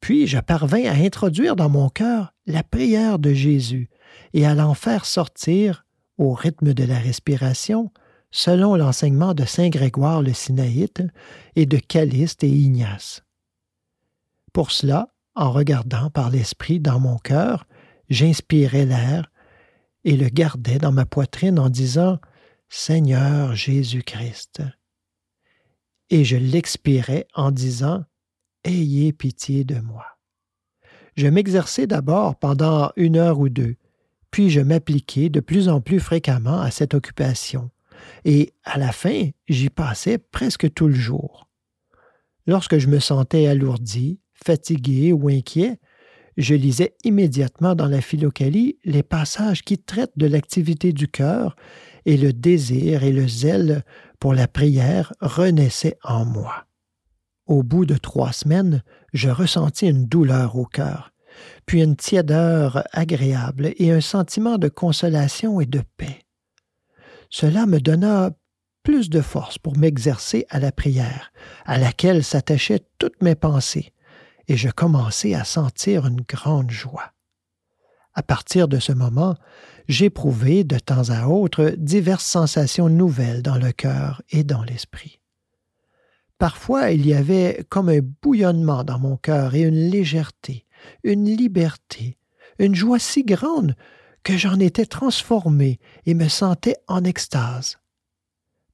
Puis je parvins à introduire dans mon cœur la prière de Jésus et à l'en faire sortir, au rythme de la respiration, selon l'enseignement de Saint Grégoire le Sinaïte et de Caliste et Ignace. Pour cela, en regardant par l'esprit dans mon cœur, j'inspirais l'air et le gardais dans ma poitrine en disant Seigneur Jésus-Christ et je l'expirais en disant Ayez pitié de moi. Je m'exerçais d'abord pendant une heure ou deux, puis je m'appliquais de plus en plus fréquemment à cette occupation, et à la fin j'y passais presque tout le jour. Lorsque je me sentais alourdi, fatigué ou inquiet, je lisais immédiatement dans la philocalie les passages qui traitent de l'activité du cœur et le désir et le zèle pour la prière renaissaient en moi. Au bout de trois semaines, je ressentis une douleur au cœur, puis une tiédeur agréable et un sentiment de consolation et de paix. Cela me donna plus de force pour m'exercer à la prière, à laquelle s'attachaient toutes mes pensées, et je commençai à sentir une grande joie. À partir de ce moment, j'éprouvai de temps à autre diverses sensations nouvelles dans le cœur et dans l'esprit. Parfois il y avait comme un bouillonnement dans mon cœur et une légèreté, une liberté, une joie si grande que j'en étais transformé et me sentais en extase.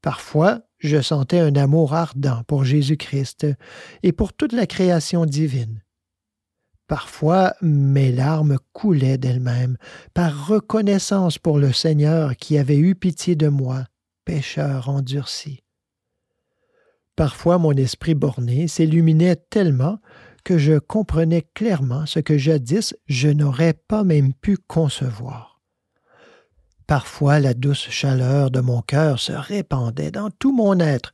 Parfois je sentais un amour ardent pour Jésus-Christ et pour toute la création divine. Parfois mes larmes coulaient d'elles-mêmes, par reconnaissance pour le Seigneur qui avait eu pitié de moi, pécheur endurci. Parfois mon esprit borné s'illuminait tellement que je comprenais clairement ce que jadis je n'aurais pas même pu concevoir. Parfois la douce chaleur de mon cœur se répandait dans tout mon être,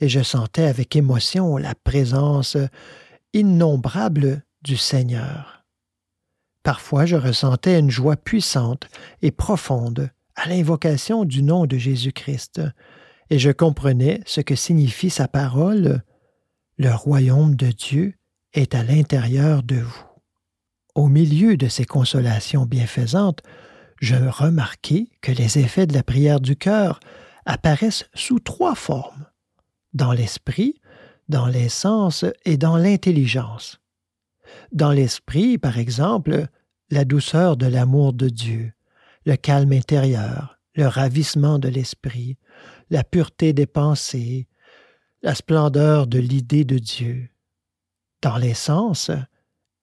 et je sentais avec émotion la présence innombrable du Seigneur. Parfois je ressentais une joie puissante et profonde à l'invocation du nom de Jésus-Christ, et je comprenais ce que signifie sa parole Le royaume de Dieu est à l'intérieur de vous. Au milieu de ces consolations bienfaisantes, je remarquai que les effets de la prière du cœur apparaissent sous trois formes dans l'esprit, dans les sens et dans l'intelligence. Dans l'esprit, par exemple, la douceur de l'amour de Dieu, le calme intérieur, le ravissement de l'esprit, la pureté des pensées, la splendeur de l'idée de Dieu. Dans les sens,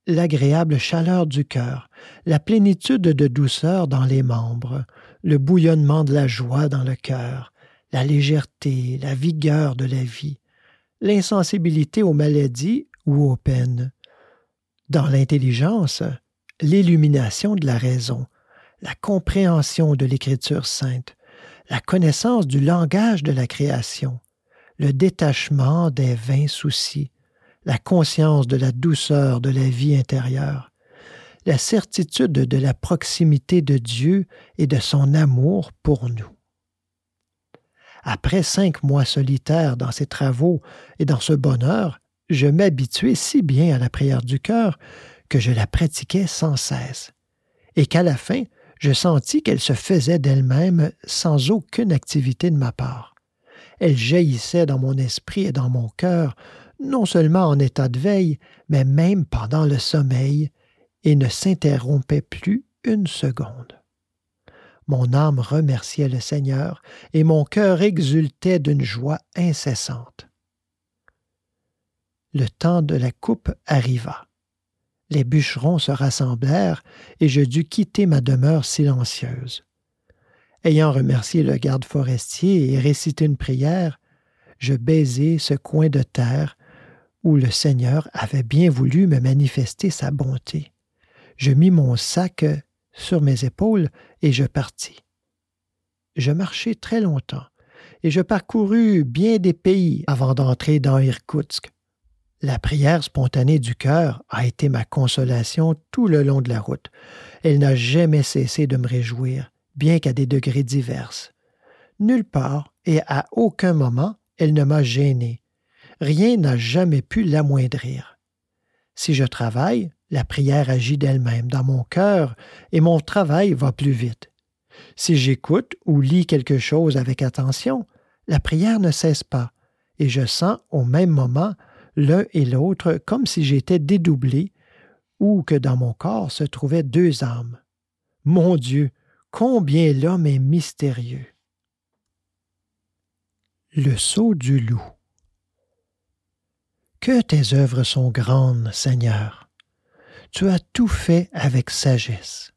l'agréable chaleur du cœur, la plénitude de douceur dans les membres, le bouillonnement de la joie dans le cœur, la légèreté, la vigueur de la vie, l'insensibilité aux maladies ou aux peines, dans l'intelligence, l'illumination de la raison, la compréhension de l'Écriture sainte, la connaissance du langage de la création, le détachement des vains soucis, la conscience de la douceur de la vie intérieure, la certitude de la proximité de Dieu et de son amour pour nous. Après cinq mois solitaires dans ces travaux et dans ce bonheur, je m'habituai si bien à la prière du cœur que je la pratiquais sans cesse, et qu'à la fin, je sentis qu'elle se faisait d'elle-même sans aucune activité de ma part. Elle jaillissait dans mon esprit et dans mon cœur non seulement en état de veille, mais même pendant le sommeil, et ne s'interrompait plus une seconde. Mon âme remerciait le Seigneur, et mon cœur exultait d'une joie incessante. Le temps de la coupe arriva. Les bûcherons se rassemblèrent, et je dus quitter ma demeure silencieuse. Ayant remercié le garde forestier et récité une prière, je baisai ce coin de terre où le Seigneur avait bien voulu me manifester sa bonté. Je mis mon sac sur mes épaules et je partis. Je marchai très longtemps et je parcourus bien des pays avant d'entrer dans Irkoutsk. La prière spontanée du cœur a été ma consolation tout le long de la route. Elle n'a jamais cessé de me réjouir, bien qu'à des degrés divers. Nulle part et à aucun moment elle ne m'a gêné. Rien n'a jamais pu l'amoindrir. Si je travaille, la prière agit d'elle-même dans mon cœur et mon travail va plus vite. Si j'écoute ou lis quelque chose avec attention, la prière ne cesse pas, et je sens au même moment l'un et l'autre comme si j'étais dédoublé ou que dans mon corps se trouvaient deux âmes. Mon Dieu, combien l'homme est mystérieux. Le sceau du loup. Que tes œuvres sont grandes, Seigneur. Tu as tout fait avec sagesse.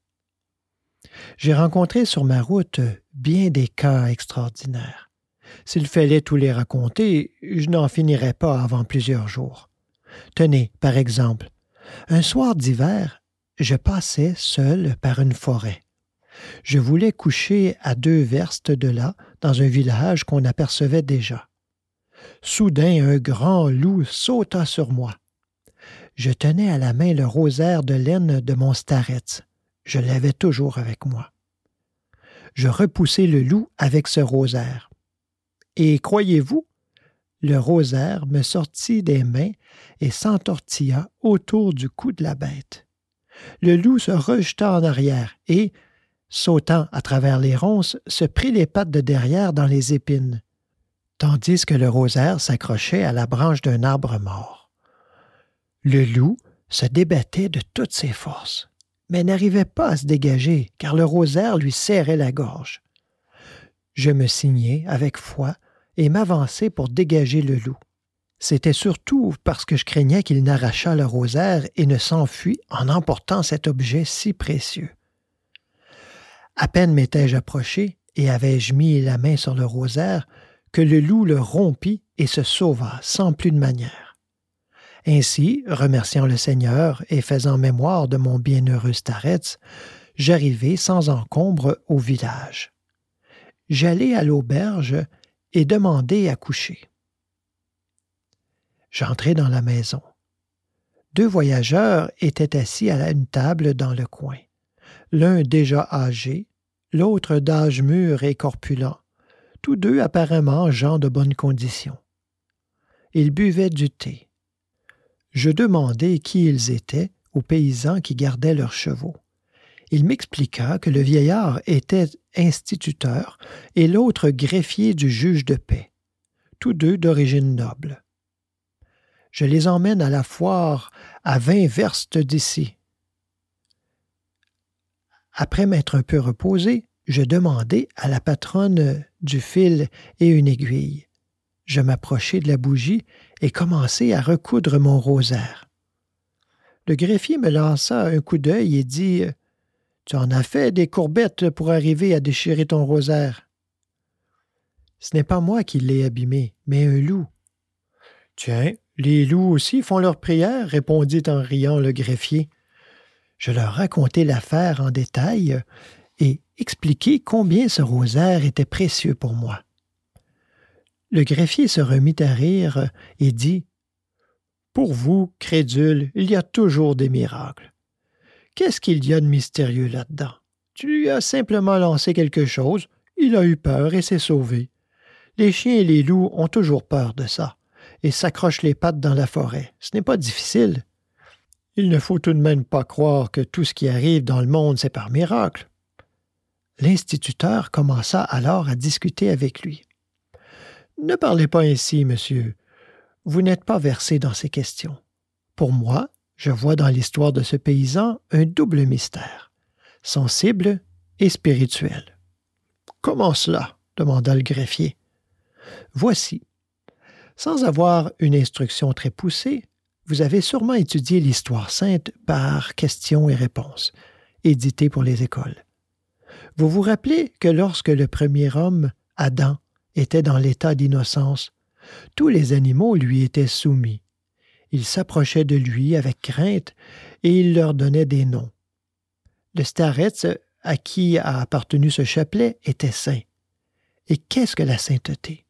J'ai rencontré sur ma route bien des cas extraordinaires. S'il fallait tous les raconter, je n'en finirais pas avant plusieurs jours. Tenez, par exemple, un soir d'hiver, je passais seul par une forêt. Je voulais coucher à deux verstes de là, dans un village qu'on apercevait déjà. Soudain, un grand loup sauta sur moi. Je tenais à la main le rosaire de laine de mon starets. Je l'avais toujours avec moi. Je repoussai le loup avec ce rosaire. Et croyez-vous, le rosaire me sortit des mains et s'entortilla autour du cou de la bête. Le loup se rejeta en arrière et, sautant à travers les ronces, se prit les pattes de derrière dans les épines, tandis que le rosaire s'accrochait à la branche d'un arbre mort. Le loup se débattait de toutes ses forces, mais n'arrivait pas à se dégager, car le rosaire lui serrait la gorge. Je me signai avec foi et m'avançai pour dégager le loup. C'était surtout parce que je craignais qu'il n'arrachât le rosaire et ne s'enfuit en emportant cet objet si précieux. À peine m'étais-je approché et avais-je mis la main sur le rosaire que le loup le rompit et se sauva sans plus de manière. Ainsi, remerciant le Seigneur et faisant mémoire de mon bienheureux starets, j'arrivai sans encombre au village. J'allai à l'auberge et demandai à coucher. J'entrai dans la maison. Deux voyageurs étaient assis à une table dans le coin l'un déjà âgé, l'autre d'âge mûr et corpulent, tous deux apparemment gens de bonne condition. Ils buvaient du thé. Je demandai qui ils étaient aux paysans qui gardaient leurs chevaux. Il m'expliqua que le vieillard était instituteur et l'autre greffier du juge de paix, tous deux d'origine noble. Je les emmène à la foire à vingt verstes d'ici, après m'être un peu reposé, je demandai à la patronne du fil et une aiguille. Je m'approchai de la bougie et commençai à recoudre mon rosaire. Le greffier me lança un coup d'œil et dit Tu en as fait des courbettes pour arriver à déchirer ton rosaire. Ce n'est pas moi qui l'ai abîmé, mais un loup. Tiens, les loups aussi font leur prière, répondit en riant le greffier. Je leur racontai l'affaire en détail et expliquai combien ce rosaire était précieux pour moi. Le greffier se remit à rire et dit Pour vous, crédule, il y a toujours des miracles. Qu'est-ce qu'il y a de mystérieux là-dedans? Tu lui as simplement lancé quelque chose, il a eu peur et s'est sauvé. Les chiens et les loups ont toujours peur de ça et s'accrochent les pattes dans la forêt. Ce n'est pas difficile. Il ne faut tout de même pas croire que tout ce qui arrive dans le monde, c'est par miracle. L'instituteur commença alors à discuter avec lui. Ne parlez pas ainsi, monsieur. vous n'êtes pas versé dans ces questions. Pour moi, je vois dans l'histoire de ce paysan un double mystère, sensible et spirituel. Comment cela? demanda le greffier. Voici. Sans avoir une instruction très poussée, vous avez sûrement étudié l'histoire sainte par questions et réponses, éditée pour les écoles. Vous vous rappelez que lorsque le premier homme, Adam, était dans l'état d'innocence, tous les animaux lui étaient soumis. Ils s'approchaient de lui avec crainte et il leur donnait des noms. Le starets à qui a appartenu ce chapelet était saint. Et qu'est-ce que la sainteté?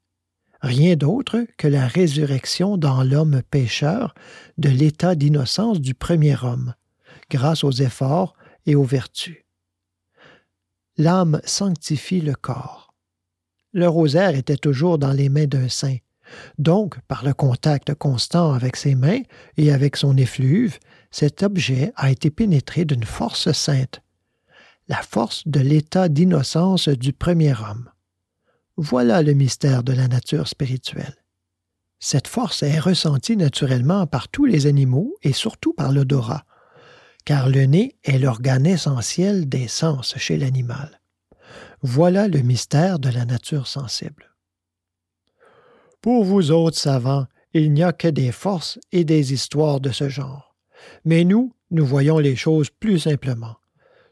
Rien d'autre que la résurrection dans l'homme pécheur de l'état d'innocence du premier homme, grâce aux efforts et aux vertus. L'âme sanctifie le corps. Le rosaire était toujours dans les mains d'un saint. Donc, par le contact constant avec ses mains et avec son effluve, cet objet a été pénétré d'une force sainte, la force de l'état d'innocence du premier homme. Voilà le mystère de la nature spirituelle. Cette force est ressentie naturellement par tous les animaux et surtout par l'odorat, car le nez est l'organe essentiel des sens chez l'animal. Voilà le mystère de la nature sensible. Pour vous autres savants, il n'y a que des forces et des histoires de ce genre. Mais nous, nous voyons les choses plus simplement.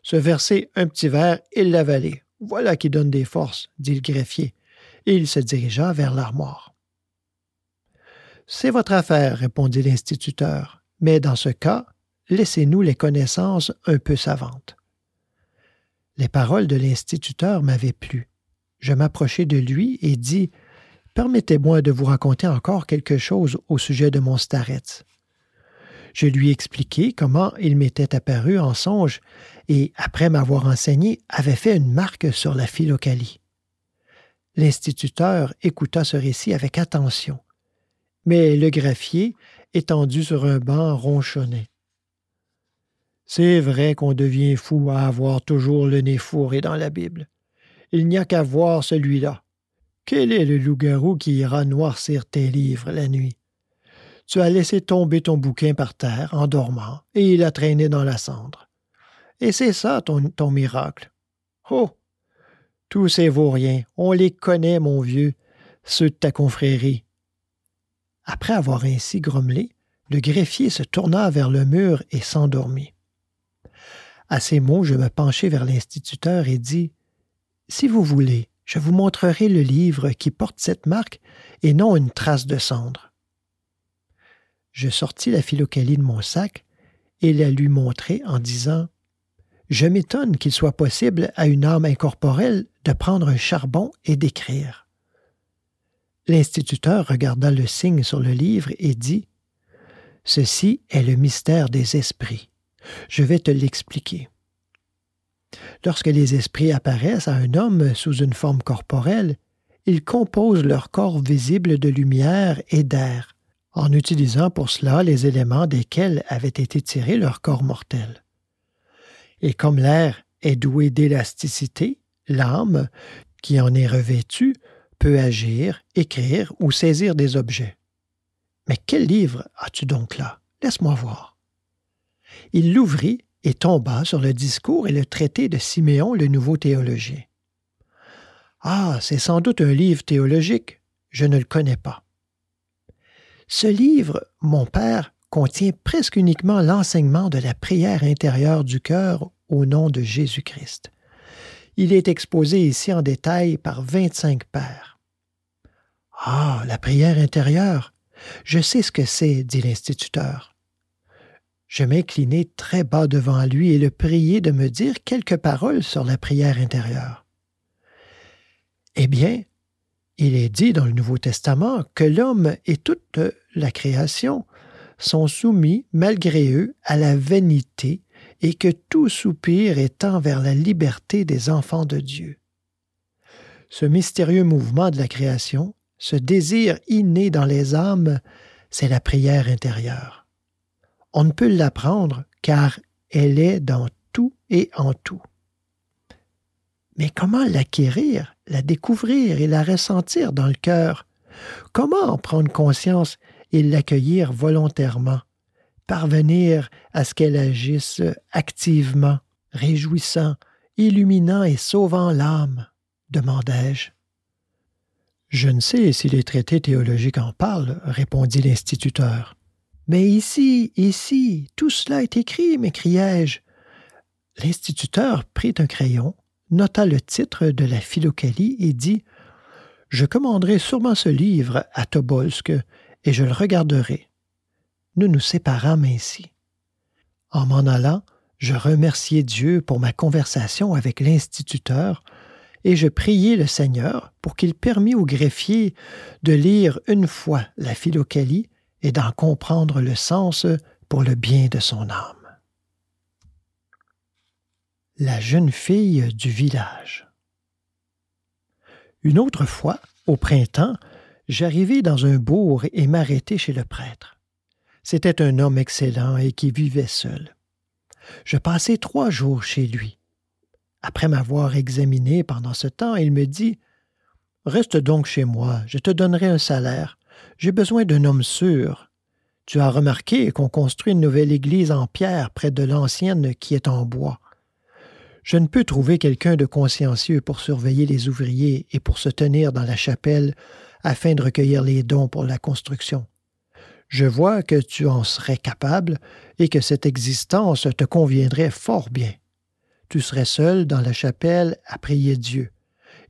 Se verser un petit verre et l'avaler. Voilà qui donne des forces, dit le greffier, et il se dirigea vers l'armoire. C'est votre affaire, répondit l'instituteur, mais dans ce cas, laissez-nous les connaissances un peu savantes. Les paroles de l'instituteur m'avaient plu. Je m'approchai de lui et dis Permettez-moi de vous raconter encore quelque chose au sujet de mon starets. Je lui expliquai comment il m'était apparu en songe et, après m'avoir enseigné, avait fait une marque sur la philocalie. L'instituteur écouta ce récit avec attention, mais le greffier, étendu sur un banc, ronchonnait. C'est vrai qu'on devient fou à avoir toujours le nez fourré dans la Bible. Il n'y a qu'à voir celui-là. Quel est le loup-garou qui ira noircir tes livres la nuit? Tu as laissé tomber ton bouquin par terre en dormant, et il a traîné dans la cendre. Et c'est ça ton, miracle. Oh! Tous ces vauriens, on les connaît, mon vieux, ceux de ta confrérie. Après avoir ainsi grommelé, le greffier se tourna vers le mur et s'endormit. À ces mots, je me penchai vers l'instituteur et dis Si vous voulez, je vous montrerai le livre qui porte cette marque et non une trace de cendre. Je sortis la philocalie de mon sac et la lui montrai en disant Je m'étonne qu'il soit possible à une âme incorporelle de prendre un charbon et d'écrire. L'instituteur regarda le signe sur le livre et dit Ceci est le mystère des esprits. Je vais te l'expliquer. Lorsque les esprits apparaissent à un homme sous une forme corporelle, ils composent leur corps visible de lumière et d'air, en utilisant pour cela les éléments desquels avait été tiré leur corps mortel. Et comme l'air est doué d'élasticité, l'âme, qui en est revêtue, peut agir, écrire ou saisir des objets. Mais quel livre as-tu donc là? Laisse-moi voir. Il l'ouvrit et tomba sur le discours et le traité de Siméon le nouveau théologien. Ah, c'est sans doute un livre théologique. Je ne le connais pas. Ce livre, mon père, contient presque uniquement l'enseignement de la prière intérieure du cœur au nom de Jésus-Christ. Il est exposé ici en détail par vingt-cinq pères. Ah, la prière intérieure. Je sais ce que c'est, dit l'instituteur. Je m'inclinai très bas devant lui et le priai de me dire quelques paroles sur la prière intérieure. Eh bien, il est dit dans le Nouveau Testament que l'homme et toute la création sont soumis, malgré eux, à la vanité et que tout soupir est tend vers la liberté des enfants de Dieu. Ce mystérieux mouvement de la création, ce désir inné dans les âmes, c'est la prière intérieure. On ne peut l'apprendre car elle est dans tout et en tout. Mais comment l'acquérir, la découvrir et la ressentir dans le cœur? Comment en prendre conscience et l'accueillir volontairement, parvenir à ce qu'elle agisse activement, réjouissant, illuminant et sauvant l'âme? demandai-je. Je ne sais si les traités théologiques en parlent, répondit l'instituteur. Mais ici, ici, tout cela est écrit, m'écriai-je. L'instituteur prit un crayon, nota le titre de la Philocalie et dit Je commanderai sûrement ce livre à Tobolsk et je le regarderai. Nous nous séparâmes ainsi. En m'en allant, je remerciai Dieu pour ma conversation avec l'instituteur et je priai le Seigneur pour qu'il permît au greffier de lire une fois la Philocalie et d'en comprendre le sens pour le bien de son âme. La jeune fille du village. Une autre fois, au printemps, j'arrivai dans un bourg et m'arrêtai chez le prêtre. C'était un homme excellent et qui vivait seul. Je passai trois jours chez lui. Après m'avoir examiné pendant ce temps, il me dit Reste donc chez moi, je te donnerai un salaire. J'ai besoin d'un homme sûr. Tu as remarqué qu'on construit une nouvelle église en pierre près de l'ancienne qui est en bois. Je ne peux trouver quelqu'un de consciencieux pour surveiller les ouvriers et pour se tenir dans la chapelle afin de recueillir les dons pour la construction. Je vois que tu en serais capable et que cette existence te conviendrait fort bien. Tu serais seul dans la chapelle à prier Dieu.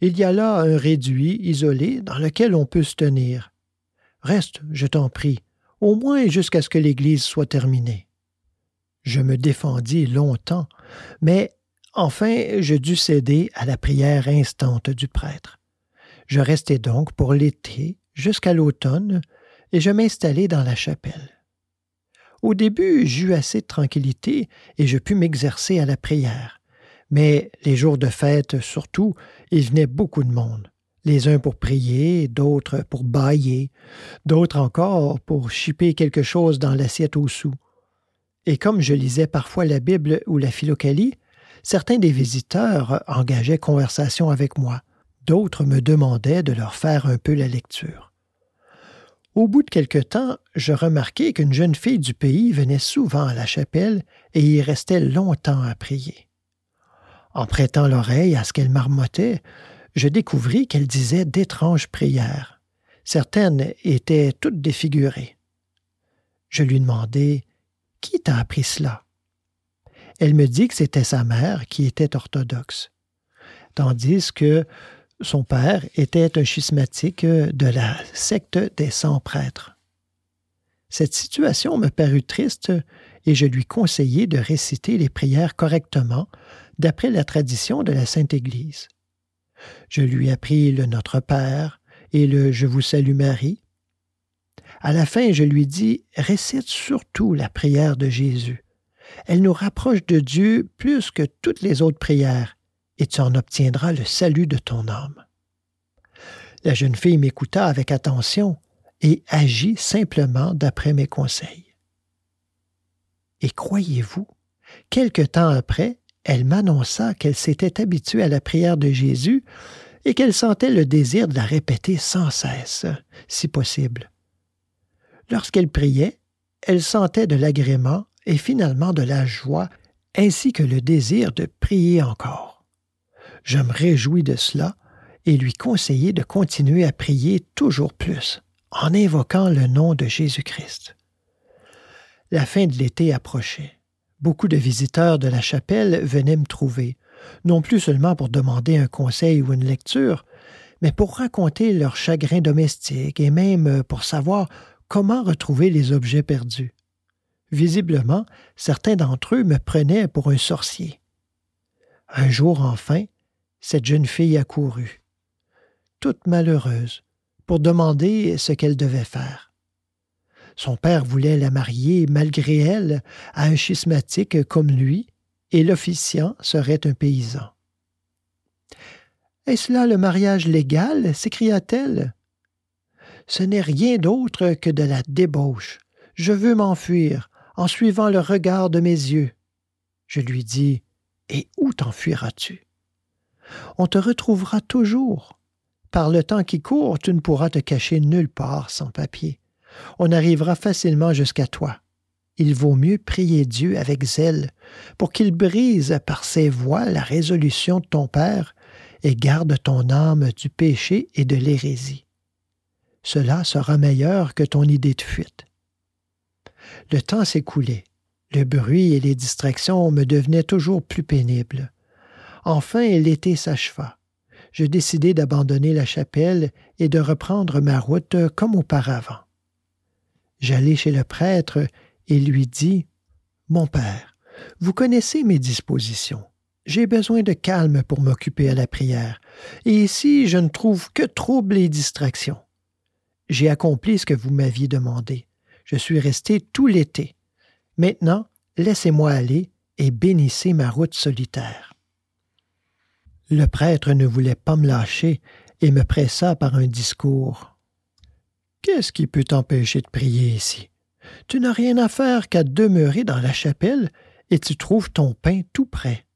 Il y a là un réduit, isolé, dans lequel on peut se tenir. Reste, je t'en prie, au moins jusqu'à ce que l'Église soit terminée. Je me défendis longtemps, mais enfin je dus céder à la prière instante du prêtre. Je restai donc pour l'été jusqu'à l'automne, et je m'installai dans la chapelle. Au début, j'eus assez de tranquillité et je pus m'exercer à la prière. Mais les jours de fête, surtout, il venait beaucoup de monde. Les uns pour prier, d'autres pour bailler, d'autres encore pour chipper quelque chose dans l'assiette au sou. Et comme je lisais parfois la Bible ou la Philocalie, certains des visiteurs engageaient conversation avec moi, d'autres me demandaient de leur faire un peu la lecture. Au bout de quelque temps, je remarquai qu'une jeune fille du pays venait souvent à la chapelle et y restait longtemps à prier. En prêtant l'oreille à ce qu'elle marmottait, je découvris qu'elle disait d'étranges prières. Certaines étaient toutes défigurées. Je lui demandai Qui t'a appris cela Elle me dit que c'était sa mère qui était orthodoxe, tandis que son père était un schismatique de la secte des cent prêtres. Cette situation me parut triste et je lui conseillai de réciter les prières correctement d'après la tradition de la Sainte Église. Je lui appris le Notre Père et le Je vous salue Marie. À la fin, je lui dis Récite surtout la prière de Jésus. Elle nous rapproche de Dieu plus que toutes les autres prières, et tu en obtiendras le salut de ton âme. La jeune fille m'écouta avec attention et agit simplement d'après mes conseils. Et croyez-vous, quelque temps après, elle m'annonça qu'elle s'était habituée à la prière de Jésus et qu'elle sentait le désir de la répéter sans cesse, si possible. Lorsqu'elle priait, elle sentait de l'agrément et finalement de la joie, ainsi que le désir de prier encore. Je me réjouis de cela et lui conseillai de continuer à prier toujours plus, en invoquant le nom de Jésus-Christ. La fin de l'été approchait. Beaucoup de visiteurs de la chapelle venaient me trouver, non plus seulement pour demander un conseil ou une lecture, mais pour raconter leurs chagrins domestiques et même pour savoir comment retrouver les objets perdus. Visiblement, certains d'entre eux me prenaient pour un sorcier. Un jour enfin, cette jeune fille accourut, toute malheureuse, pour demander ce qu'elle devait faire. Son père voulait la marier malgré elle à un schismatique comme lui, et l'officiant serait un paysan. Est-ce là le mariage légal s'écria-t-elle. Ce n'est rien d'autre que de la débauche. Je veux m'enfuir, en suivant le regard de mes yeux. Je lui dis Et où t'enfuiras-tu On te retrouvera toujours. Par le temps qui court, tu ne pourras te cacher nulle part sans papier. On arrivera facilement jusqu'à toi. Il vaut mieux prier Dieu avec zèle pour qu'il brise par ses voies la résolution de ton Père et garde ton âme du péché et de l'hérésie. Cela sera meilleur que ton idée de fuite. Le temps s'écoulait. Le bruit et les distractions me devenaient toujours plus pénibles. Enfin, l'été s'acheva. Je décidai d'abandonner la chapelle et de reprendre ma route comme auparavant. J'allai chez le prêtre et lui dis Mon père, vous connaissez mes dispositions. J'ai besoin de calme pour m'occuper à la prière, et ici je ne trouve que troubles et distractions. J'ai accompli ce que vous m'aviez demandé. Je suis resté tout l'été. Maintenant, laissez-moi aller et bénissez ma route solitaire. Le prêtre ne voulait pas me lâcher et me pressa par un discours. Qu'est-ce qui peut t'empêcher de prier ici? Tu n'as rien à faire qu'à demeurer dans la chapelle et tu trouves ton pain tout prêt.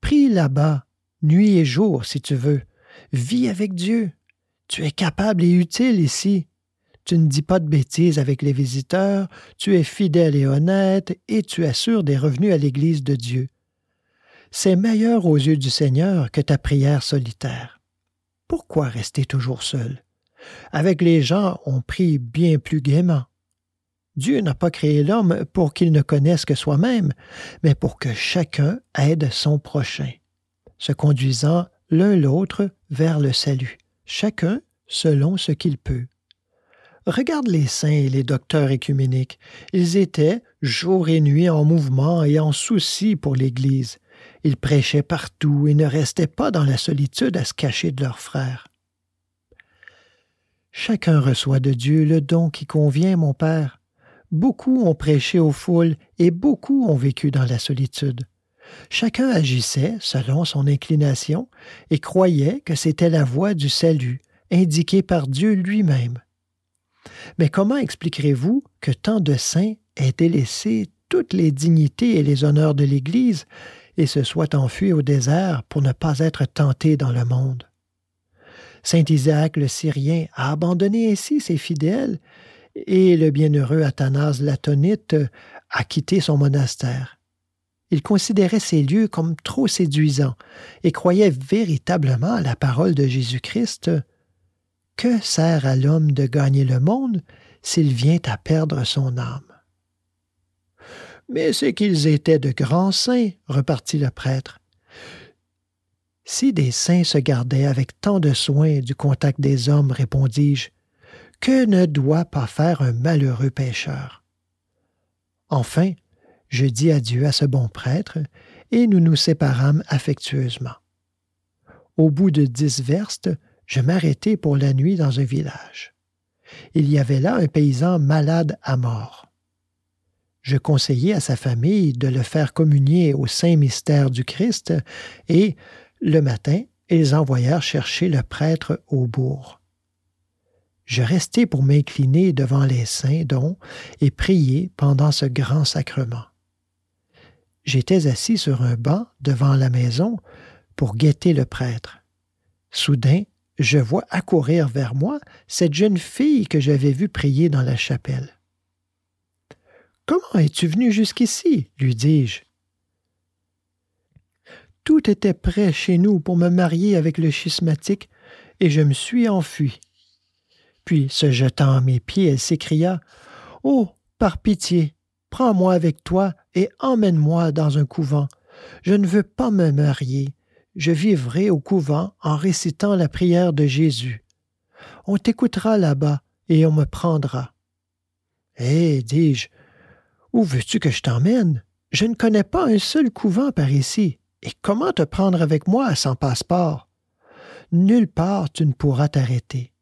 Prie là-bas, nuit et jour, si tu veux. Vis avec Dieu. Tu es capable et utile ici. Tu ne dis pas de bêtises avec les visiteurs, tu es fidèle et honnête, et tu assures des revenus à l'Église de Dieu. C'est meilleur aux yeux du Seigneur que ta prière solitaire. Pourquoi rester toujours seul? Avec les gens, on prie bien plus gaiement. Dieu n'a pas créé l'homme pour qu'il ne connaisse que soi-même, mais pour que chacun aide son prochain, se conduisant l'un l'autre vers le salut, chacun selon ce qu'il peut. Regarde les saints et les docteurs écuméniques. Ils étaient, jour et nuit, en mouvement et en souci pour l'Église. Ils prêchaient partout et ne restaient pas dans la solitude à se cacher de leurs frères. Chacun reçoit de Dieu le don qui convient, mon Père. Beaucoup ont prêché aux foules et beaucoup ont vécu dans la solitude. Chacun agissait selon son inclination et croyait que c'était la voie du salut, indiquée par Dieu lui-même. Mais comment expliquerez-vous que tant de saints aient délaissé toutes les dignités et les honneurs de l'Église et se soient enfuis au désert pour ne pas être tentés dans le monde? Saint Isaac le Syrien a abandonné ainsi ses fidèles, et le bienheureux Athanase l'Atonite a quitté son monastère. Il considérait ces lieux comme trop séduisants et croyait véritablement à la parole de Jésus-Christ que sert à l'homme de gagner le monde s'il vient à perdre son âme? Mais c'est qu'ils étaient de grands saints, repartit le prêtre. Si des saints se gardaient avec tant de soin du contact des hommes, répondis-je, que ne doit pas faire un malheureux pécheur? Enfin, je dis adieu à ce bon prêtre, et nous nous séparâmes affectueusement. Au bout de dix verstes, je m'arrêtai pour la nuit dans un village. Il y avait là un paysan malade à mort. Je conseillai à sa famille de le faire communier au saint mystère du Christ, et, le matin, ils envoyèrent chercher le prêtre au bourg. Je restai pour m'incliner devant les saints dons et prier pendant ce grand sacrement. J'étais assis sur un banc devant la maison pour guetter le prêtre. Soudain, je vois accourir vers moi cette jeune fille que j'avais vue prier dans la chapelle. Comment es-tu venu jusqu'ici lui dis-je. Tout était prêt chez nous pour me marier avec le schismatique, et je me suis enfui. Puis, se jetant à mes pieds, elle s'écria Oh, par pitié, prends-moi avec toi et emmène-moi dans un couvent. Je ne veux pas me marier je vivrai au couvent en récitant la prière de Jésus. On t'écoutera là-bas et on me prendra. Eh, dis-je, où veux-tu que je t'emmène? Je ne connais pas un seul couvent par ici. Et comment te prendre avec moi sans passeport? Nulle part tu ne pourras t'arrêter.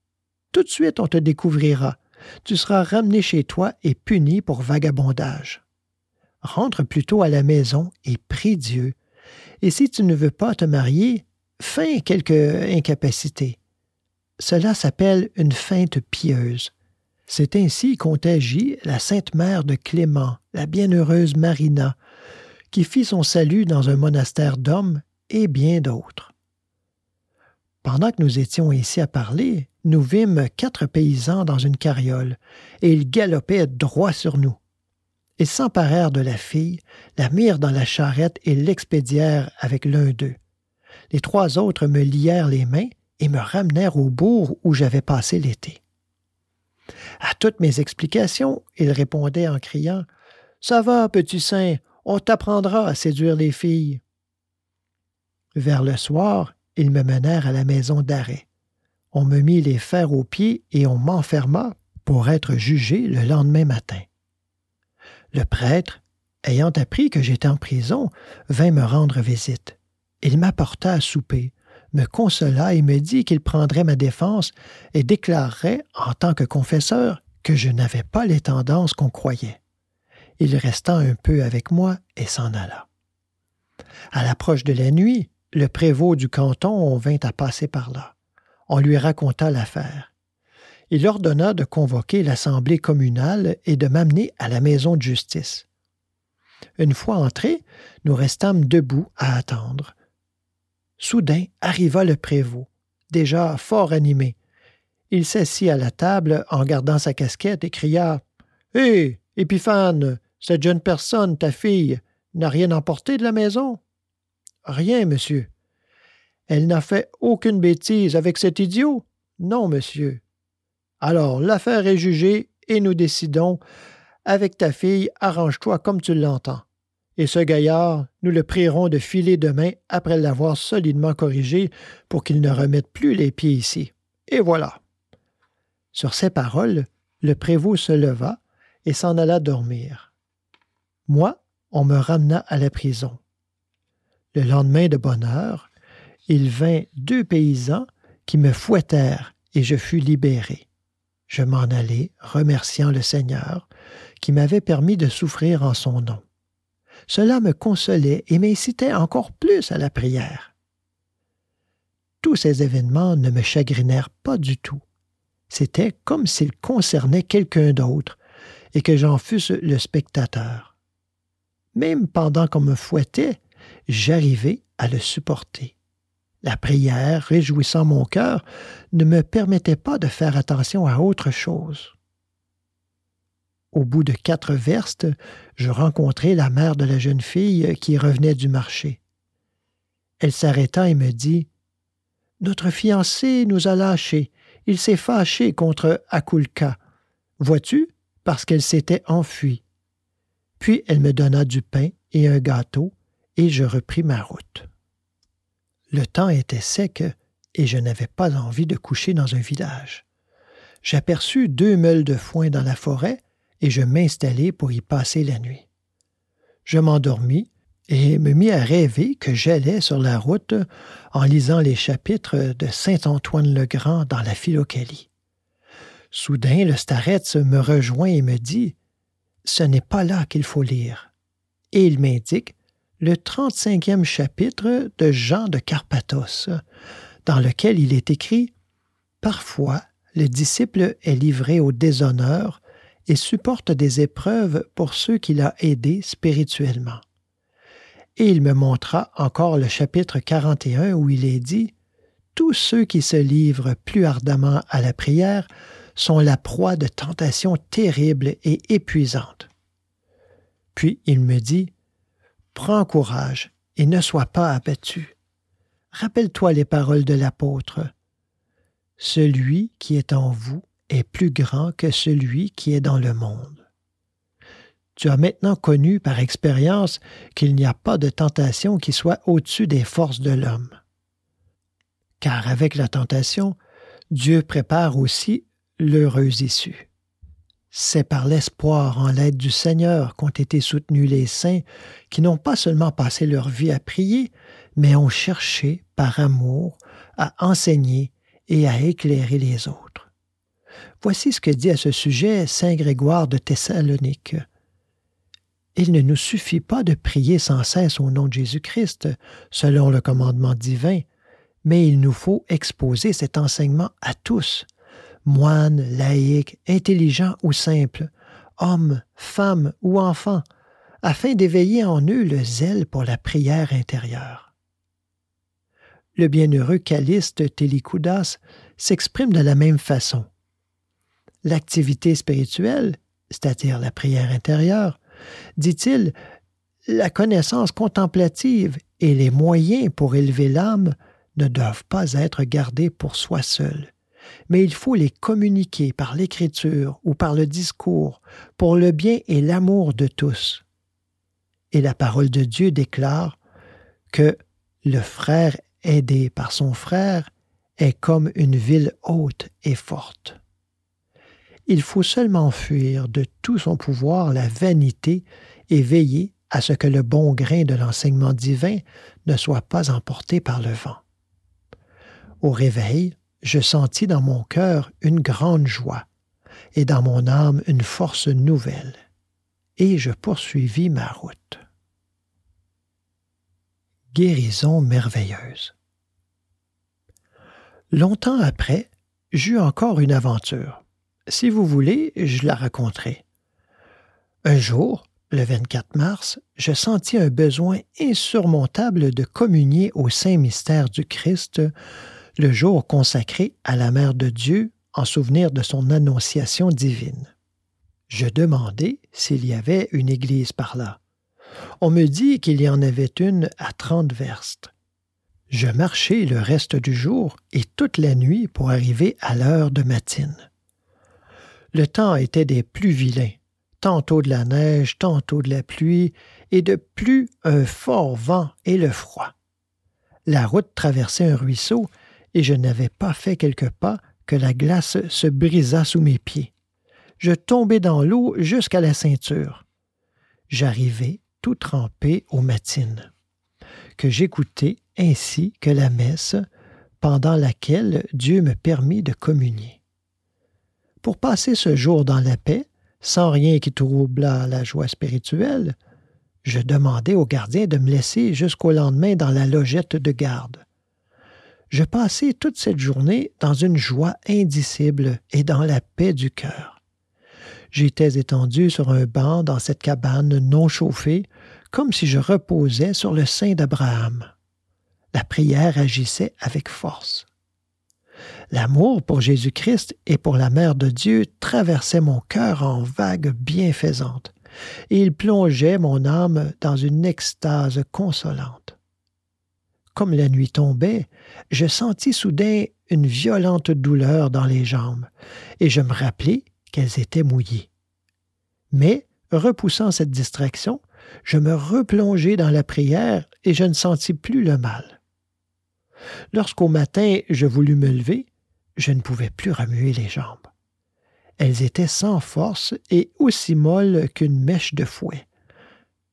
Tout de suite on te découvrira. Tu seras ramené chez toi et puni pour vagabondage. Rentre plutôt à la maison et prie Dieu et si tu ne veux pas te marier, feins quelque incapacité. Cela s'appelle une feinte pieuse. C'est ainsi qu'agit la sainte mère de Clément, la bienheureuse Marina, qui fit son salut dans un monastère d'hommes et bien d'autres. Pendant que nous étions ici à parler, nous vîmes quatre paysans dans une carriole, et ils galopaient droit sur nous. Ils s'emparèrent de la fille, la mirent dans la charrette et l'expédièrent avec l'un d'eux. Les trois autres me lièrent les mains et me ramenèrent au bourg où j'avais passé l'été. À toutes mes explications, il répondait en criant Ça va, petit saint, on t'apprendra à séduire les filles. Vers le soir, ils me menèrent à la maison d'arrêt. On me mit les fers aux pieds et on m'enferma pour être jugé le lendemain matin. Le prêtre, ayant appris que j'étais en prison, vint me rendre visite. Il m'apporta à souper, me consola et me dit qu'il prendrait ma défense et déclarerait, en tant que confesseur, que je n'avais pas les tendances qu'on croyait. Il resta un peu avec moi et s'en alla. À l'approche de la nuit, le prévôt du canton vint à passer par là. On lui raconta l'affaire. Il ordonna de convoquer l'assemblée communale et de m'amener à la maison de justice. Une fois entrés, nous restâmes debout à attendre. Soudain arriva le prévôt, déjà fort animé. Il s'assit à la table en gardant sa casquette et cria Hé, Épiphane, cette jeune personne, ta fille, n'a rien emporté de la maison? Rien, monsieur. Elle n'a fait aucune bêtise avec cet idiot? Non, monsieur. Alors, l'affaire est jugée et nous décidons. Avec ta fille, arrange-toi comme tu l'entends et ce gaillard, nous le prierons de filer demain après l'avoir solidement corrigé pour qu'il ne remette plus les pieds ici. Et voilà. Sur ces paroles, le prévôt se leva et s'en alla dormir. Moi, on me ramena à la prison. Le lendemain de bonne heure, il vint deux paysans qui me fouettèrent et je fus libéré. Je m'en allai, remerciant le Seigneur, qui m'avait permis de souffrir en son nom. Cela me consolait et m'incitait encore plus à la prière. Tous ces événements ne me chagrinèrent pas du tout. C'était comme s'ils concernaient quelqu'un d'autre et que j'en fusse le spectateur. Même pendant qu'on me fouettait, j'arrivais à le supporter. La prière, réjouissant mon cœur, ne me permettait pas de faire attention à autre chose. Au bout de quatre verstes, je rencontrai la mère de la jeune fille qui revenait du marché. Elle s'arrêta et me dit Notre fiancé nous a lâchés. Il s'est fâché contre Akulka. Vois-tu, parce qu'elle s'était enfuie. Puis elle me donna du pain et un gâteau, et je repris ma route. Le temps était sec et je n'avais pas envie de coucher dans un village. J'aperçus deux meules de foin dans la forêt et je m'installai pour y passer la nuit. Je m'endormis et me mis à rêver que j'allais sur la route en lisant les chapitres de Saint-Antoine-le-Grand dans la Philocalie. Soudain, le starets me rejoint et me dit Ce n'est pas là qu'il faut lire. Et il m'indique le 35e chapitre de Jean de Carpathos, dans lequel il est écrit Parfois, le disciple est livré au déshonneur et supporte des épreuves pour ceux qu'il a aidés spirituellement. Et il me montra encore le chapitre 41 où il est dit Tous ceux qui se livrent plus ardemment à la prière sont la proie de tentations terribles et épuisantes. Puis il me dit Prends courage et ne sois pas abattu. Rappelle-toi les paroles de l'apôtre. Celui qui est en vous est plus grand que celui qui est dans le monde. Tu as maintenant connu par expérience qu'il n'y a pas de tentation qui soit au-dessus des forces de l'homme. Car avec la tentation, Dieu prépare aussi l'heureuse issue. C'est par l'espoir en l'aide du Seigneur qu'ont été soutenus les saints qui n'ont pas seulement passé leur vie à prier, mais ont cherché, par amour, à enseigner et à éclairer les autres. Voici ce que dit à ce sujet saint Grégoire de Thessalonique. Il ne nous suffit pas de prier sans cesse au nom de Jésus-Christ, selon le commandement divin, mais il nous faut exposer cet enseignement à tous, moines, laïcs, intelligents ou simples, hommes, femmes ou enfants, afin d'éveiller en eux le zèle pour la prière intérieure. le bienheureux Caliste Télicoudas s'exprime de la même façon. L'activité spirituelle, c'est-à-dire la prière intérieure, dit-il, la connaissance contemplative et les moyens pour élever l'âme ne doivent pas être gardés pour soi seul, mais il faut les communiquer par l'écriture ou par le discours pour le bien et l'amour de tous. Et la parole de Dieu déclare que le frère aidé par son frère est comme une ville haute et forte. Il faut seulement fuir de tout son pouvoir la vanité et veiller à ce que le bon grain de l'enseignement divin ne soit pas emporté par le vent. Au réveil, je sentis dans mon cœur une grande joie et dans mon âme une force nouvelle, et je poursuivis ma route. Guérison merveilleuse. Longtemps après, j'eus encore une aventure. Si vous voulez, je la raconterai. Un jour, le 24 mars, je sentis un besoin insurmontable de communier au saint mystère du Christ, le jour consacré à la Mère de Dieu en souvenir de son annonciation divine. Je demandai s'il y avait une église par là. On me dit qu'il y en avait une à trente verstes. Je marchai le reste du jour et toute la nuit pour arriver à l'heure de matine. Le temps était des plus vilains, tantôt de la neige, tantôt de la pluie, et de plus un fort vent et le froid. La route traversait un ruisseau, et je n'avais pas fait quelques pas que la glace se brisa sous mes pieds. Je tombai dans l'eau jusqu'à la ceinture. J'arrivai tout trempé aux matines, que j'écoutai ainsi que la messe, pendant laquelle Dieu me permit de communier. Pour passer ce jour dans la paix, sans rien qui troublât la joie spirituelle, je demandai au gardien de me laisser jusqu'au lendemain dans la logette de garde. Je passai toute cette journée dans une joie indicible et dans la paix du cœur. J'étais étendu sur un banc dans cette cabane non chauffée, comme si je reposais sur le sein d'Abraham. La prière agissait avec force. L'amour pour Jésus-Christ et pour la Mère de Dieu traversait mon cœur en vagues bienfaisantes, et il plongeait mon âme dans une extase consolante. Comme la nuit tombait, je sentis soudain une violente douleur dans les jambes, et je me rappelai qu'elles étaient mouillées. Mais, repoussant cette distraction, je me replongeai dans la prière et je ne sentis plus le mal. Lorsqu'au matin je voulus me lever, je ne pouvais plus remuer les jambes. Elles étaient sans force et aussi molles qu'une mèche de fouet.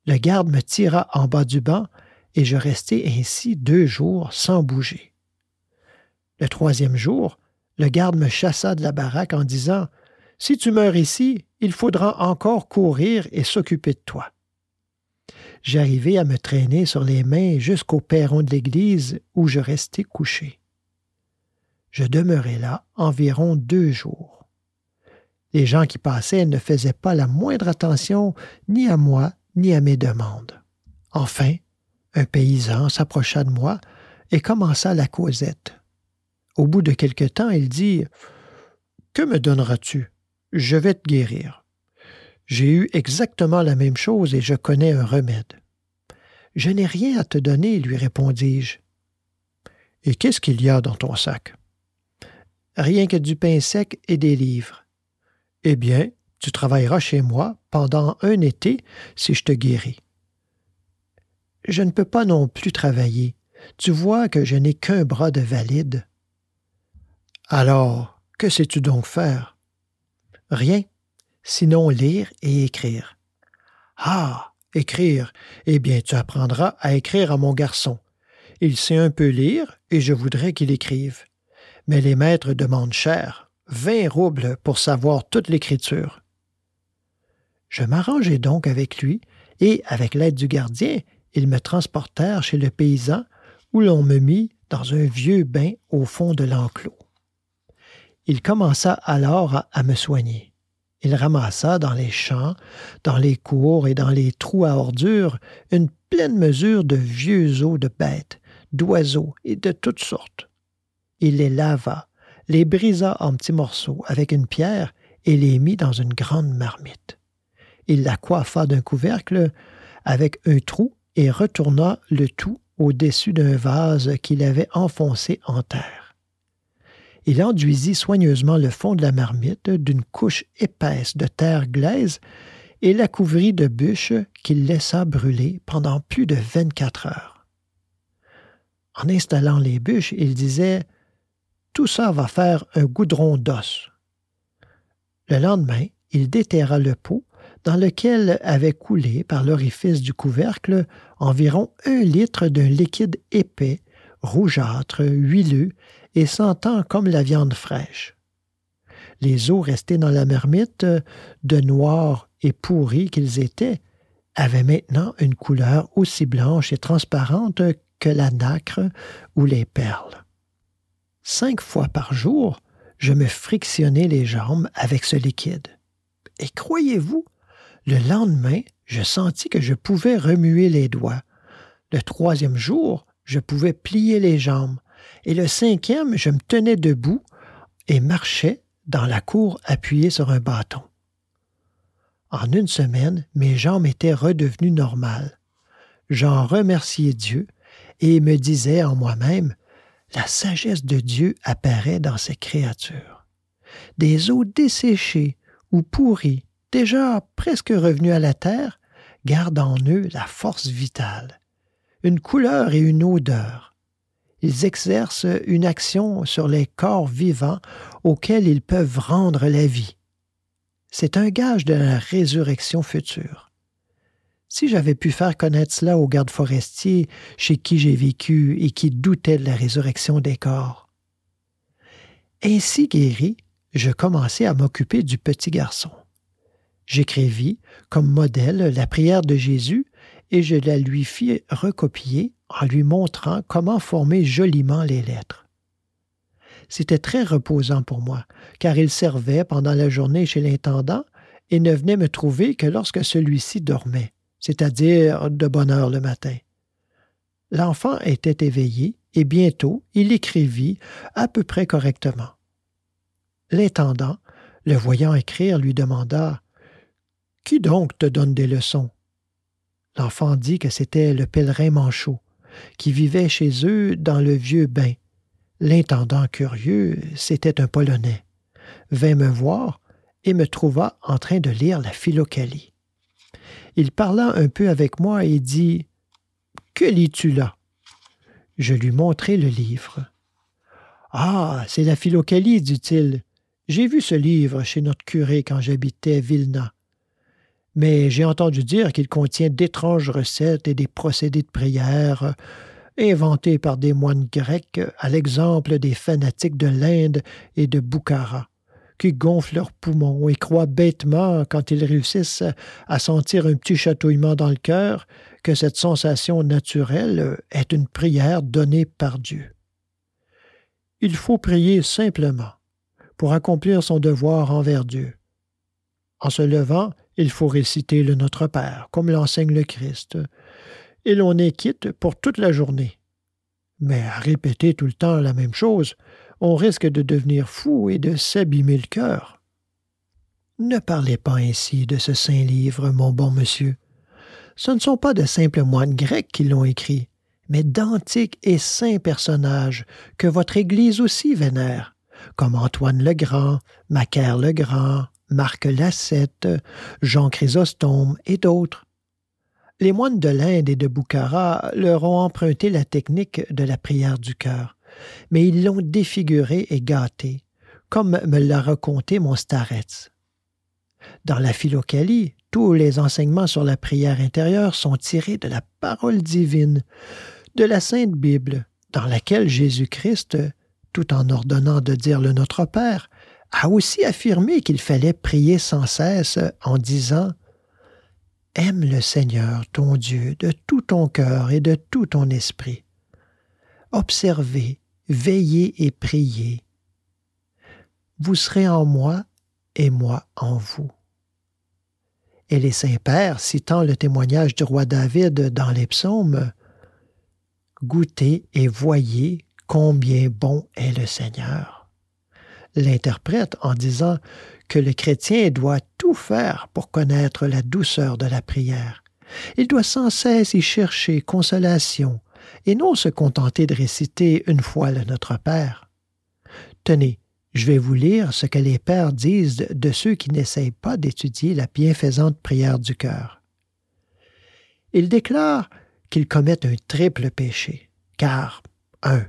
Le garde me tira en bas du banc et je restai ainsi deux jours sans bouger. Le troisième jour, le garde me chassa de la baraque en disant Si tu meurs ici, il faudra encore courir et s'occuper de toi. J'arrivai à me traîner sur les mains jusqu'au perron de l'église où je restai couché. Je demeurai là environ deux jours. Les gens qui passaient ne faisaient pas la moindre attention ni à moi ni à mes demandes. Enfin, un paysan s'approcha de moi et commença la causette. Au bout de quelque temps, il dit Que me donneras-tu? Je vais te guérir. J'ai eu exactement la même chose et je connais un remède. Je n'ai rien à te donner, lui répondis-je. Et qu'est-ce qu'il y a dans ton sac Rien que du pain sec et des livres. Eh bien, tu travailleras chez moi pendant un été si je te guéris. Je ne peux pas non plus travailler. Tu vois que je n'ai qu'un bras de valide. Alors, que sais-tu donc faire? Rien, sinon lire et écrire. Ah. Écrire. Eh bien, tu apprendras à écrire à mon garçon. Il sait un peu lire, et je voudrais qu'il écrive. Mais les maîtres demandent cher, vingt roubles pour savoir toute l'écriture. Je m'arrangeai donc avec lui, et, avec l'aide du gardien, ils me transportèrent chez le paysan, où l'on me mit dans un vieux bain au fond de l'enclos. Il commença alors à me soigner. Il ramassa dans les champs, dans les cours et dans les trous à ordures une pleine mesure de vieux os de bêtes, d'oiseaux et de toutes sortes. Il les lava, les brisa en petits morceaux avec une pierre et les mit dans une grande marmite. Il la coiffa d'un couvercle avec un trou et retourna le tout au-dessus d'un vase qu'il avait enfoncé en terre. Il enduisit soigneusement le fond de la marmite d'une couche épaisse de terre glaise et la couvrit de bûches qu'il laissa brûler pendant plus de vingt-quatre heures. En installant les bûches, il disait Tout ça va faire un goudron d'os. Le lendemain, il déterra le pot dans lequel avait coulé par l'orifice du couvercle environ un litre d'un liquide épais, rougeâtre, huileux et sentant comme la viande fraîche. Les os restés dans la marmite, de noir et pourris qu'ils étaient, avaient maintenant une couleur aussi blanche et transparente que la nacre ou les perles. Cinq fois par jour, je me frictionnais les jambes avec ce liquide. Et croyez-vous, le lendemain, je sentis que je pouvais remuer les doigts. Le troisième jour, je pouvais plier les jambes. Et le cinquième, je me tenais debout et marchais dans la cour appuyé sur un bâton. En une semaine, mes jambes étaient redevenues normales. J'en remerciais Dieu et me disais en moi-même La sagesse de Dieu apparaît dans ces créatures. Des eaux desséchées ou pourries, déjà presque revenues à la terre, gardent en eux la force vitale, une couleur et une odeur. Ils exercent une action sur les corps vivants auxquels ils peuvent rendre la vie. C'est un gage de la résurrection future. Si j'avais pu faire connaître cela aux gardes forestiers chez qui j'ai vécu et qui doutaient de la résurrection des corps. Ainsi guéri, je commençai à m'occuper du petit garçon. J'écrivis comme modèle la prière de Jésus et je la lui fis recopier en lui montrant comment former joliment les lettres. C'était très reposant pour moi, car il servait pendant la journée chez l'intendant et ne venait me trouver que lorsque celui-ci dormait, c'est-à-dire de bonne heure le matin. L'enfant était éveillé et bientôt il écrivit à peu près correctement. L'intendant, le voyant écrire, lui demanda Qui donc te donne des leçons? L'enfant dit que c'était le pèlerin Manchot, qui vivait chez eux dans le vieux bain. L'intendant curieux, c'était un Polonais, vint me voir et me trouva en train de lire la Philocalie. Il parla un peu avec moi et dit Que lis-tu là Je lui montrai le livre. Ah, c'est la Philocalie, dit-il. J'ai vu ce livre chez notre curé quand j'habitais Vilna mais j'ai entendu dire qu'il contient d'étranges recettes et des procédés de prière euh, inventés par des moines grecs, à l'exemple des fanatiques de l'Inde et de Boukhara, qui gonflent leurs poumons et croient bêtement, quand ils réussissent à sentir un petit chatouillement dans le cœur, que cette sensation naturelle est une prière donnée par Dieu. Il faut prier simplement pour accomplir son devoir envers Dieu. En se levant, il faut réciter le Notre Père, comme l'enseigne le Christ, et l'on est quitte pour toute la journée. Mais à répéter tout le temps la même chose, on risque de devenir fou et de s'abîmer le cœur. Ne parlez pas ainsi de ce saint livre, mon bon monsieur. Ce ne sont pas de simples moines grecs qui l'ont écrit, mais d'antiques et saints personnages que votre Église aussi vénère, comme Antoine le Grand, Macaire le Grand, Marc Lassette, Jean Chrysostome et d'autres. Les moines de l'Inde et de Boukhara leur ont emprunté la technique de la prière du cœur, mais ils l'ont défigurée et gâtée, comme me l'a raconté mon starets. Dans la Philocalie, tous les enseignements sur la prière intérieure sont tirés de la parole divine, de la Sainte Bible, dans laquelle Jésus-Christ, tout en ordonnant de dire le Notre Père, a aussi affirmé qu'il fallait prier sans cesse en disant Aime le Seigneur ton Dieu de tout ton cœur et de tout ton esprit. Observez, veillez et priez. Vous serez en moi et moi en vous. Et les saints pères, citant le témoignage du roi David dans les psaumes, Goûtez et voyez combien bon est le Seigneur. L'interprète en disant que le chrétien doit tout faire pour connaître la douceur de la prière. Il doit sans cesse y chercher consolation et non se contenter de réciter une fois le Notre Père. Tenez, je vais vous lire ce que les pères disent de ceux qui n'essayent pas d'étudier la bienfaisante prière du cœur. Ils déclarent qu'ils commettent un triple péché, car, un,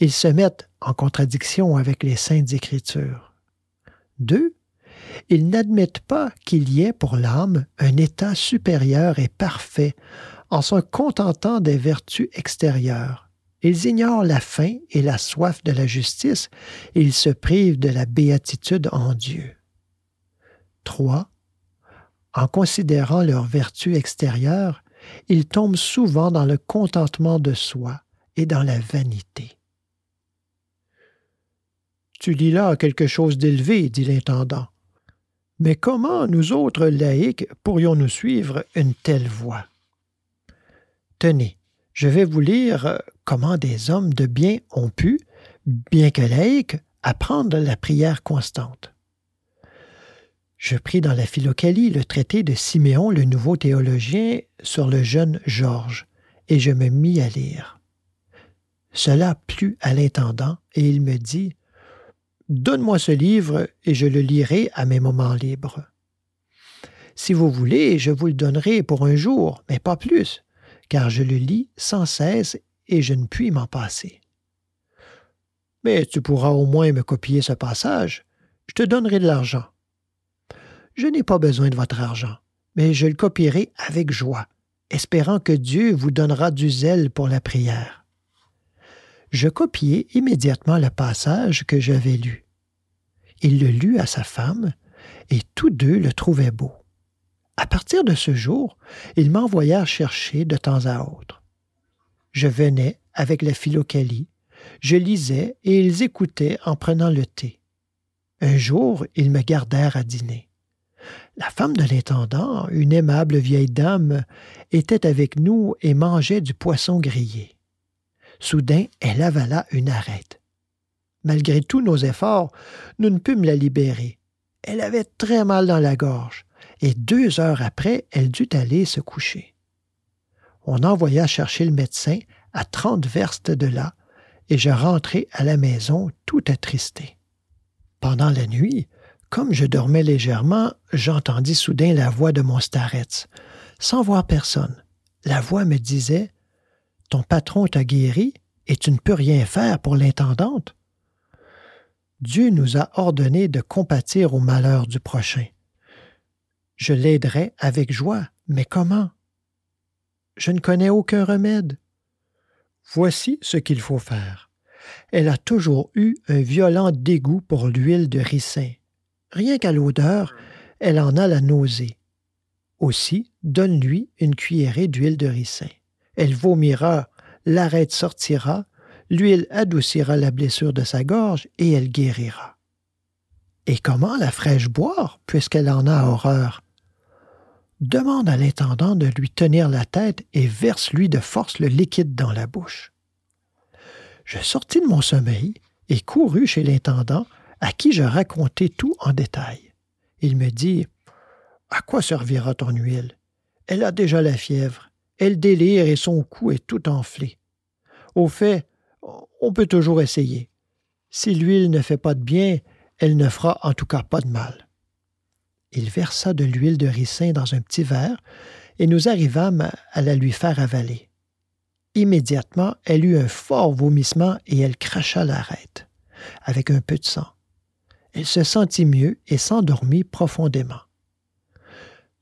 ils se mettent en contradiction avec les saintes écritures. Deux, ils n'admettent pas qu'il y ait pour l'âme un état supérieur et parfait en se contentant des vertus extérieures. Ils ignorent la faim et la soif de la justice et ils se privent de la béatitude en Dieu. 3. En considérant leurs vertus extérieures, ils tombent souvent dans le contentement de soi et dans la vanité. Tu lis là quelque chose d'élevé, dit l'intendant. Mais comment nous autres laïcs pourrions-nous suivre une telle voie? Tenez, je vais vous lire comment des hommes de bien ont pu, bien que laïcs, apprendre la prière constante. Je pris dans la Philocalie le traité de Siméon, le nouveau théologien, sur le jeune Georges, et je me mis à lire. Cela plut à l'intendant, et il me dit Donne-moi ce livre et je le lirai à mes moments libres. Si vous voulez, je vous le donnerai pour un jour, mais pas plus, car je le lis sans cesse et je ne puis m'en passer. Mais tu pourras au moins me copier ce passage. Je te donnerai de l'argent. Je n'ai pas besoin de votre argent, mais je le copierai avec joie, espérant que Dieu vous donnera du zèle pour la prière je copiai immédiatement le passage que j'avais lu. Il le lut à sa femme, et tous deux le trouvaient beau. À partir de ce jour, ils m'envoyèrent chercher de temps à autre. Je venais avec la philocalie, je lisais et ils écoutaient en prenant le thé. Un jour, ils me gardèrent à dîner. La femme de l'intendant, une aimable vieille dame, était avec nous et mangeait du poisson grillé. Soudain, elle avala une arête. Malgré tous nos efforts, nous ne pûmes la libérer. Elle avait très mal dans la gorge, et deux heures après, elle dut aller se coucher. On envoya chercher le médecin à trente verstes de là, et je rentrai à la maison tout attristé. Pendant la nuit, comme je dormais légèrement, j'entendis soudain la voix de mon starets, sans voir personne. La voix me disait ton patron t'a guéri et tu ne peux rien faire pour l'intendante. Dieu nous a ordonné de compatir au malheur du prochain. Je l'aiderai avec joie, mais comment? Je ne connais aucun remède. Voici ce qu'il faut faire. Elle a toujours eu un violent dégoût pour l'huile de ricin. Rien qu'à l'odeur, elle en a la nausée. Aussi, donne-lui une cuillerée d'huile de ricin elle vomira, l'arête sortira, l'huile adoucira la blessure de sa gorge et elle guérira. Et comment la ferais-je boire, puisqu'elle en a horreur? Demande à l'intendant de lui tenir la tête et verse-lui de force le liquide dans la bouche. Je sortis de mon sommeil et courus chez l'intendant, à qui je racontai tout en détail. Il me dit À quoi servira ton huile? Elle a déjà la fièvre. Elle délire et son cou est tout enflé. Au fait, on peut toujours essayer. Si l'huile ne fait pas de bien, elle ne fera en tout cas pas de mal. Il versa de l'huile de ricin dans un petit verre, et nous arrivâmes à la lui faire avaler. Immédiatement, elle eut un fort vomissement et elle cracha l'arête, avec un peu de sang. Elle se sentit mieux et s'endormit profondément.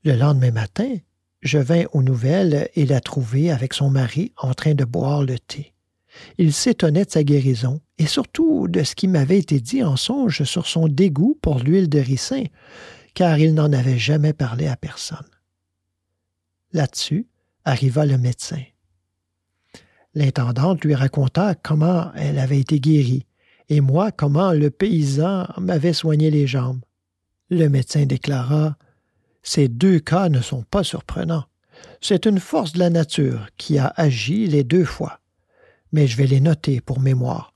Le lendemain matin, je vins aux nouvelles et la trouvai avec son mari en train de boire le thé. Il s'étonnait de sa guérison et surtout de ce qui m'avait été dit en songe sur son dégoût pour l'huile de ricin, car il n'en avait jamais parlé à personne. Là-dessus arriva le médecin. L'intendante lui raconta comment elle avait été guérie, et moi comment le paysan m'avait soigné les jambes. Le médecin déclara ces deux cas ne sont pas surprenants. C'est une force de la nature qui a agi les deux fois. mais je vais les noter pour mémoire.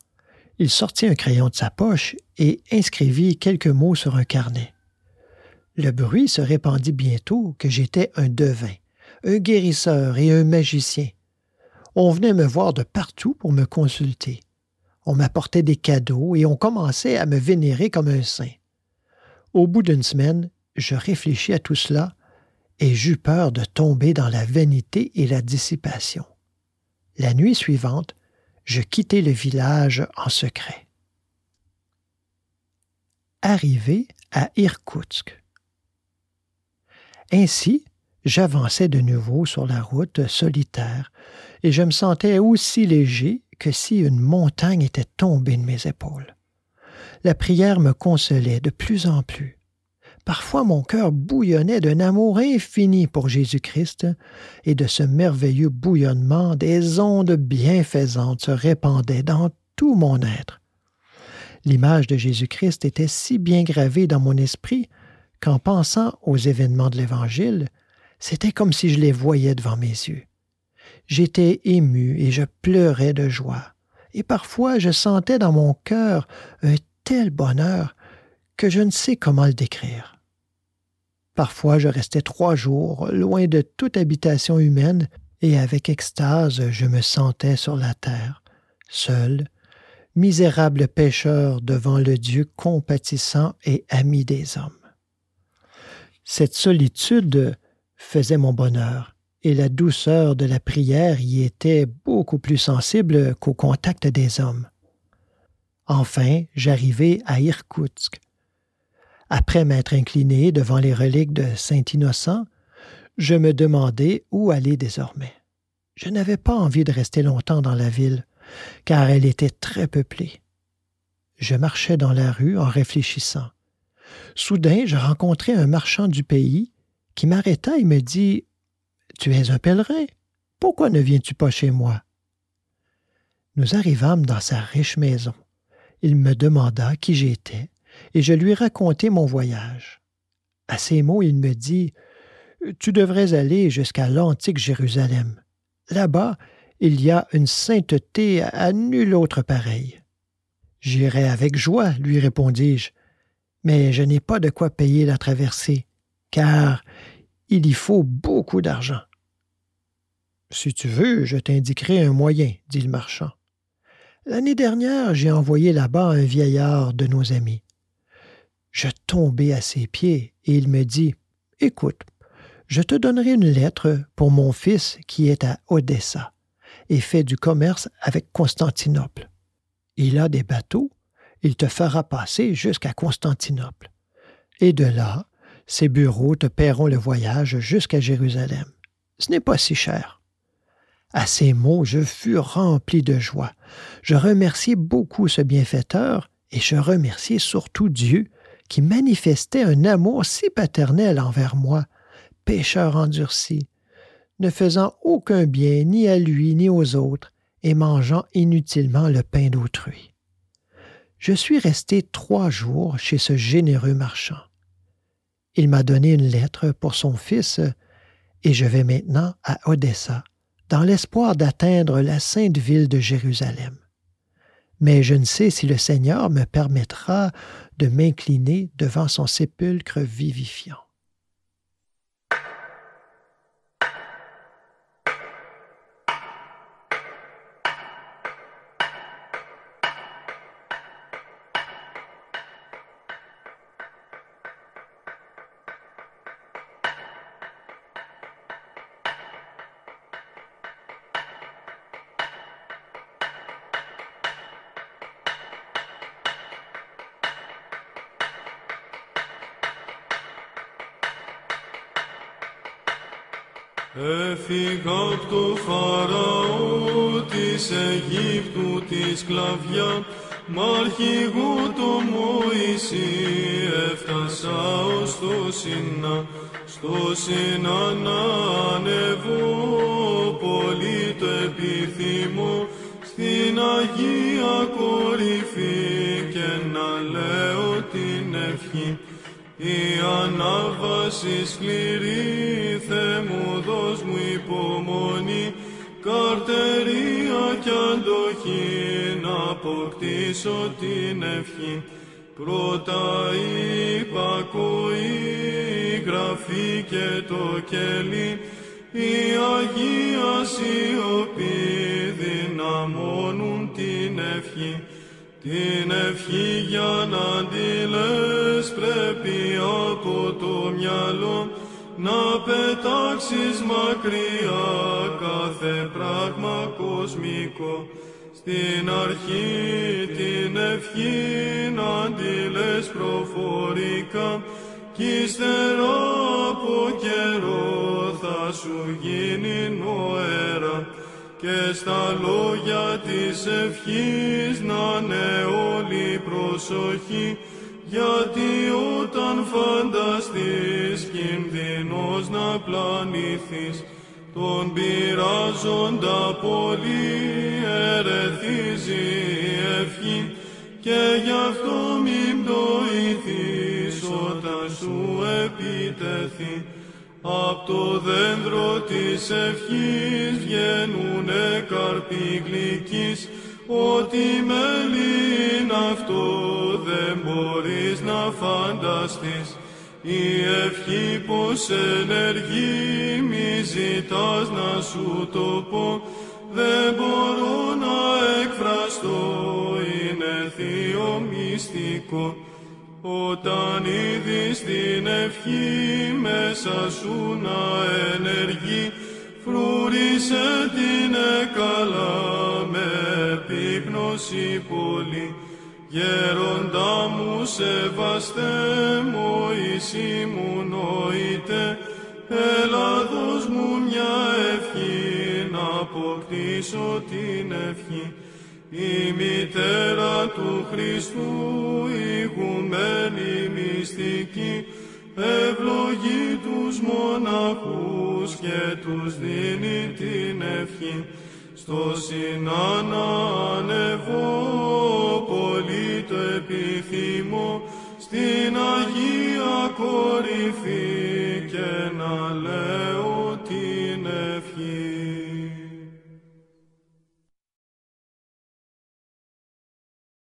Il sortit un crayon de sa poche et inscrivit quelques mots sur un carnet. Le bruit se répandit bientôt que j'étais un devin, un guérisseur et un magicien. On venait me voir de partout pour me consulter. On m'apportait des cadeaux et on commençait à me vénérer comme un saint. Au bout d'une semaine, je réfléchis à tout cela et j'eus peur de tomber dans la vanité et la dissipation. La nuit suivante, je quittai le village en secret. Arrivé à Irkoutsk. Ainsi, j'avançais de nouveau sur la route solitaire, et je me sentais aussi léger que si une montagne était tombée de mes épaules. La prière me consolait de plus en plus. Parfois mon cœur bouillonnait d'un amour infini pour Jésus-Christ, et de ce merveilleux bouillonnement des ondes bienfaisantes se répandaient dans tout mon être. L'image de Jésus-Christ était si bien gravée dans mon esprit qu'en pensant aux événements de l'Évangile, c'était comme si je les voyais devant mes yeux. J'étais ému et je pleurais de joie, et parfois je sentais dans mon cœur un tel bonheur que je ne sais comment le décrire. Parfois je restais trois jours loin de toute habitation humaine, et avec extase je me sentais sur la terre, seul, misérable pécheur devant le Dieu compatissant et ami des hommes. Cette solitude faisait mon bonheur, et la douceur de la prière y était beaucoup plus sensible qu'au contact des hommes. Enfin, j'arrivai à Irkoutsk, après m'être incliné devant les reliques de Saint Innocent, je me demandais où aller désormais. Je n'avais pas envie de rester longtemps dans la ville, car elle était très peuplée. Je marchais dans la rue en réfléchissant. Soudain, je rencontrai un marchand du pays qui m'arrêta et me dit Tu es un pèlerin. Pourquoi ne viens-tu pas chez moi Nous arrivâmes dans sa riche maison. Il me demanda qui j'étais et je lui racontai mon voyage. À ces mots, il me dit Tu devrais aller jusqu'à l'antique Jérusalem. Là-bas, il y a une sainteté à nulle autre pareille. J'irai avec joie, lui répondis-je, mais je n'ai pas de quoi payer la traversée, car il y faut beaucoup d'argent. Si tu veux, je t'indiquerai un moyen, dit le marchand. L'année dernière, j'ai envoyé là-bas un vieillard de nos amis. Je tombai à ses pieds et il me dit Écoute, je te donnerai une lettre pour mon fils qui est à Odessa et fait du commerce avec Constantinople. Il a des bateaux, il te fera passer jusqu'à Constantinople. Et de là, ses bureaux te paieront le voyage jusqu'à Jérusalem. Ce n'est pas si cher. À ces mots, je fus rempli de joie. Je remerciai beaucoup ce bienfaiteur et je remerciai surtout Dieu qui manifestait un amour si paternel envers moi, pécheur endurci, ne faisant aucun bien ni à lui ni aux autres, et mangeant inutilement le pain d'autrui. Je suis resté trois jours chez ce généreux marchand. Il m'a donné une lettre pour son fils, et je vais maintenant à Odessa, dans l'espoir d'atteindre la sainte ville de Jérusalem mais je ne sais si le Seigneur me permettra de m'incliner devant son sépulcre vivifiant. Σινά να ανεβώ πολύ το επιθυμώ στην Αγία κορυφή και να λέω την ευχή η ανάβαση σκληρή, Θεέ μου δώσ' μου υπομονή, καρδιά σωτηρία κι αντοχή να αποκτήσω την ευχή. Πρώτα η υπακοή, γραφή και το κελί, η Αγία Σιωπή δυναμώνουν την ευχή. Την ευχή για να τη λες πρέπει από το μυαλό να πετάξεις μακριά κάθε πράγμα κοσμικό. Στην αρχή την ευχή να τη λες προφορικά κι ύστερα από καιρό θα σου γίνει νοέρα και στα λόγια της ευχής να είναι όλη προσοχή. Γιατί όταν φανταστείς κινδυνός να πλανηθείς τον πειράζοντα πολύ ερεθίζει η ευχή. Και γι' αυτό μην πτωηθείς όταν σου επιτεθεί Απ' το δέντρο της ευχής βγαίνουνε καρποί γλυκείς, ότι μέλι είναι αυτό δεν μπορείς να φανταστείς. Η ευχή πως ενεργεί μη ζητάς να σου το πω, δεν μπορώ να εκφραστώ, είναι θείο μυστικό. Όταν είδεις την ευχή μέσα σου να ενεργεί, φρούρισε την καλά με επίπνωση πολύ. Γέροντα μου σεβαστέ, Μωυσή μου νοείται, Ελλάδος μου μια ευχή να αποκτήσω την ευχή. Η μητέρα του Χριστού ηγουμένη μυστική ευλογεί τους μοναχούς και τους δίνει την ευχή. Στο συνάνα ανεβώ πολύ το επιθυμώ στην Αγία κορυφή